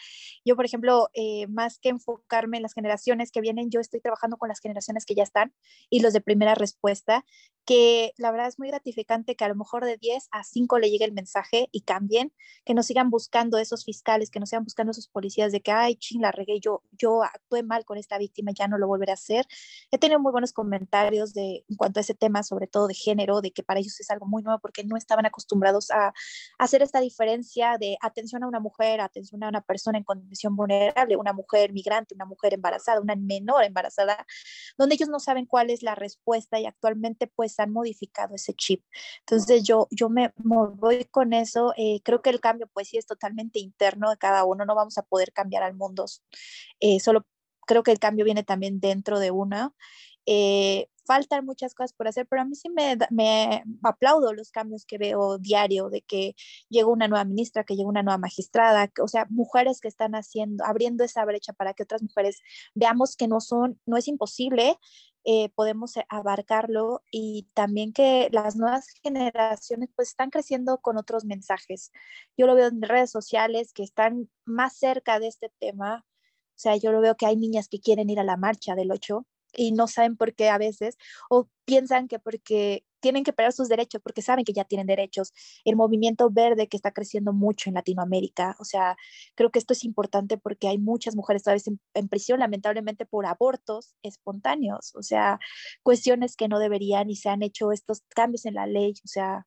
Yo, por ejemplo, eh, más que enfocarme en las generaciones que vienen, yo estoy trabajando con las generaciones que ya están y los de primera respuesta, que la verdad es muy gratificante que a lo mejor de 10 a 5 le llegue el mensaje y cambien, que nos sigan buscando esos fiscales, que nos sigan buscando esos policías de que, ay, ching, la regué, yo, yo actué mal con esta víctima, ya no lo volveré a hacer. He tenido muy buenos comentarios de, en cuanto a ese tema, sobre todo de género, de que para ellos es algo muy nuevo porque no estaban acostumbrados a, hacer esta diferencia de atención a una mujer, atención a una persona en condición vulnerable, una mujer migrante, una mujer embarazada, una menor embarazada, donde ellos no saben cuál es la respuesta y actualmente pues han modificado ese chip. Entonces yo, yo me, voy con eso. Eh, creo que el cambio pues sí es totalmente interno de cada uno, no vamos a poder cambiar al mundo. Eh, solo creo que el cambio viene también dentro de una. Eh, faltan muchas cosas por hacer, pero a mí sí me, me, aplaudo los cambios que veo diario, de que llegó una nueva ministra, que llegó una nueva magistrada, o sea, mujeres que están haciendo, abriendo esa brecha para que otras mujeres veamos que no son, no es imposible, eh, podemos abarcarlo y también que las nuevas generaciones pues están creciendo con otros mensajes. Yo lo veo en redes sociales que están más cerca de este tema. O sea, yo lo veo que hay niñas que quieren ir a la marcha del 8 y no saben por qué a veces, o piensan que porque tienen que pelear sus derechos, porque saben que ya tienen derechos. El movimiento verde que está creciendo mucho en Latinoamérica, o sea, creo que esto es importante porque hay muchas mujeres todavía en, en prisión, lamentablemente, por abortos espontáneos, o sea, cuestiones que no deberían y se han hecho estos cambios en la ley, o sea,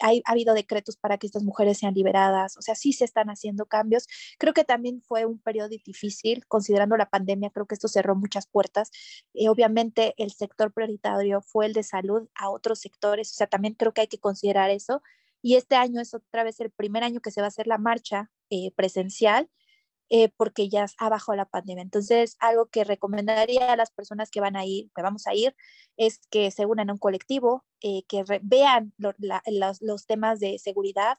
ha habido decretos para que estas mujeres sean liberadas, o sea, sí se están haciendo cambios. Creo que también fue un periodo difícil, considerando la pandemia, creo que esto cerró muchas puertas. y obviamente el sector prioritario fue el de salud a otros sectores, o sea, también creo que hay que considerar eso. Y este año es otra vez el primer año que se va a hacer la marcha eh, presencial eh, porque ya ha bajado la pandemia. Entonces, algo que recomendaría a las personas que van a ir, que vamos a ir, es que se unan a un colectivo, eh, que vean los temas de seguridad,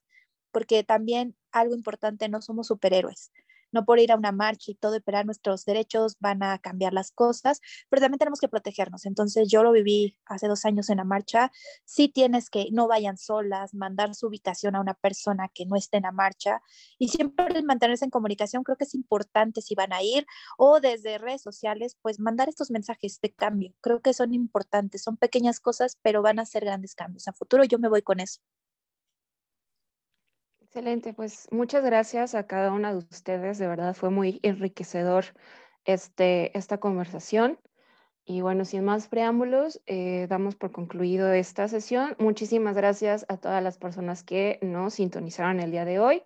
porque también algo importante, no somos superhéroes no por ir a una marcha y todo esperar nuestros derechos van a cambiar las cosas, pero también tenemos que protegernos. Entonces yo lo viví hace dos años en la marcha. Sí tienes que no vayan solas, mandar su ubicación a una persona que no esté en la marcha y siempre mantenerse en comunicación. Creo que es importante si van a ir o desde redes sociales, pues mandar estos mensajes de cambio. Creo que son importantes, son pequeñas cosas, pero van a ser grandes cambios. A futuro yo me voy con eso. Excelente, pues muchas gracias a cada una de ustedes, de verdad fue muy enriquecedor este, esta conversación. Y bueno, sin más preámbulos, eh, damos por concluido esta sesión. Muchísimas gracias a todas las personas que nos sintonizaron el día de hoy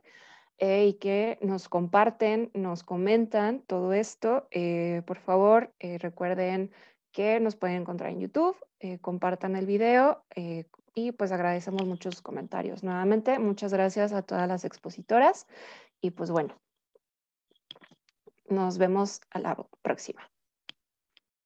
eh, y que nos comparten, nos comentan todo esto. Eh, por favor, recuerden que nos pueden encontrar en YouTube, eh, compartan el video eh, y pues agradecemos muchos comentarios. Nuevamente, muchas gracias a todas las expositoras y pues bueno, nos vemos a la próxima.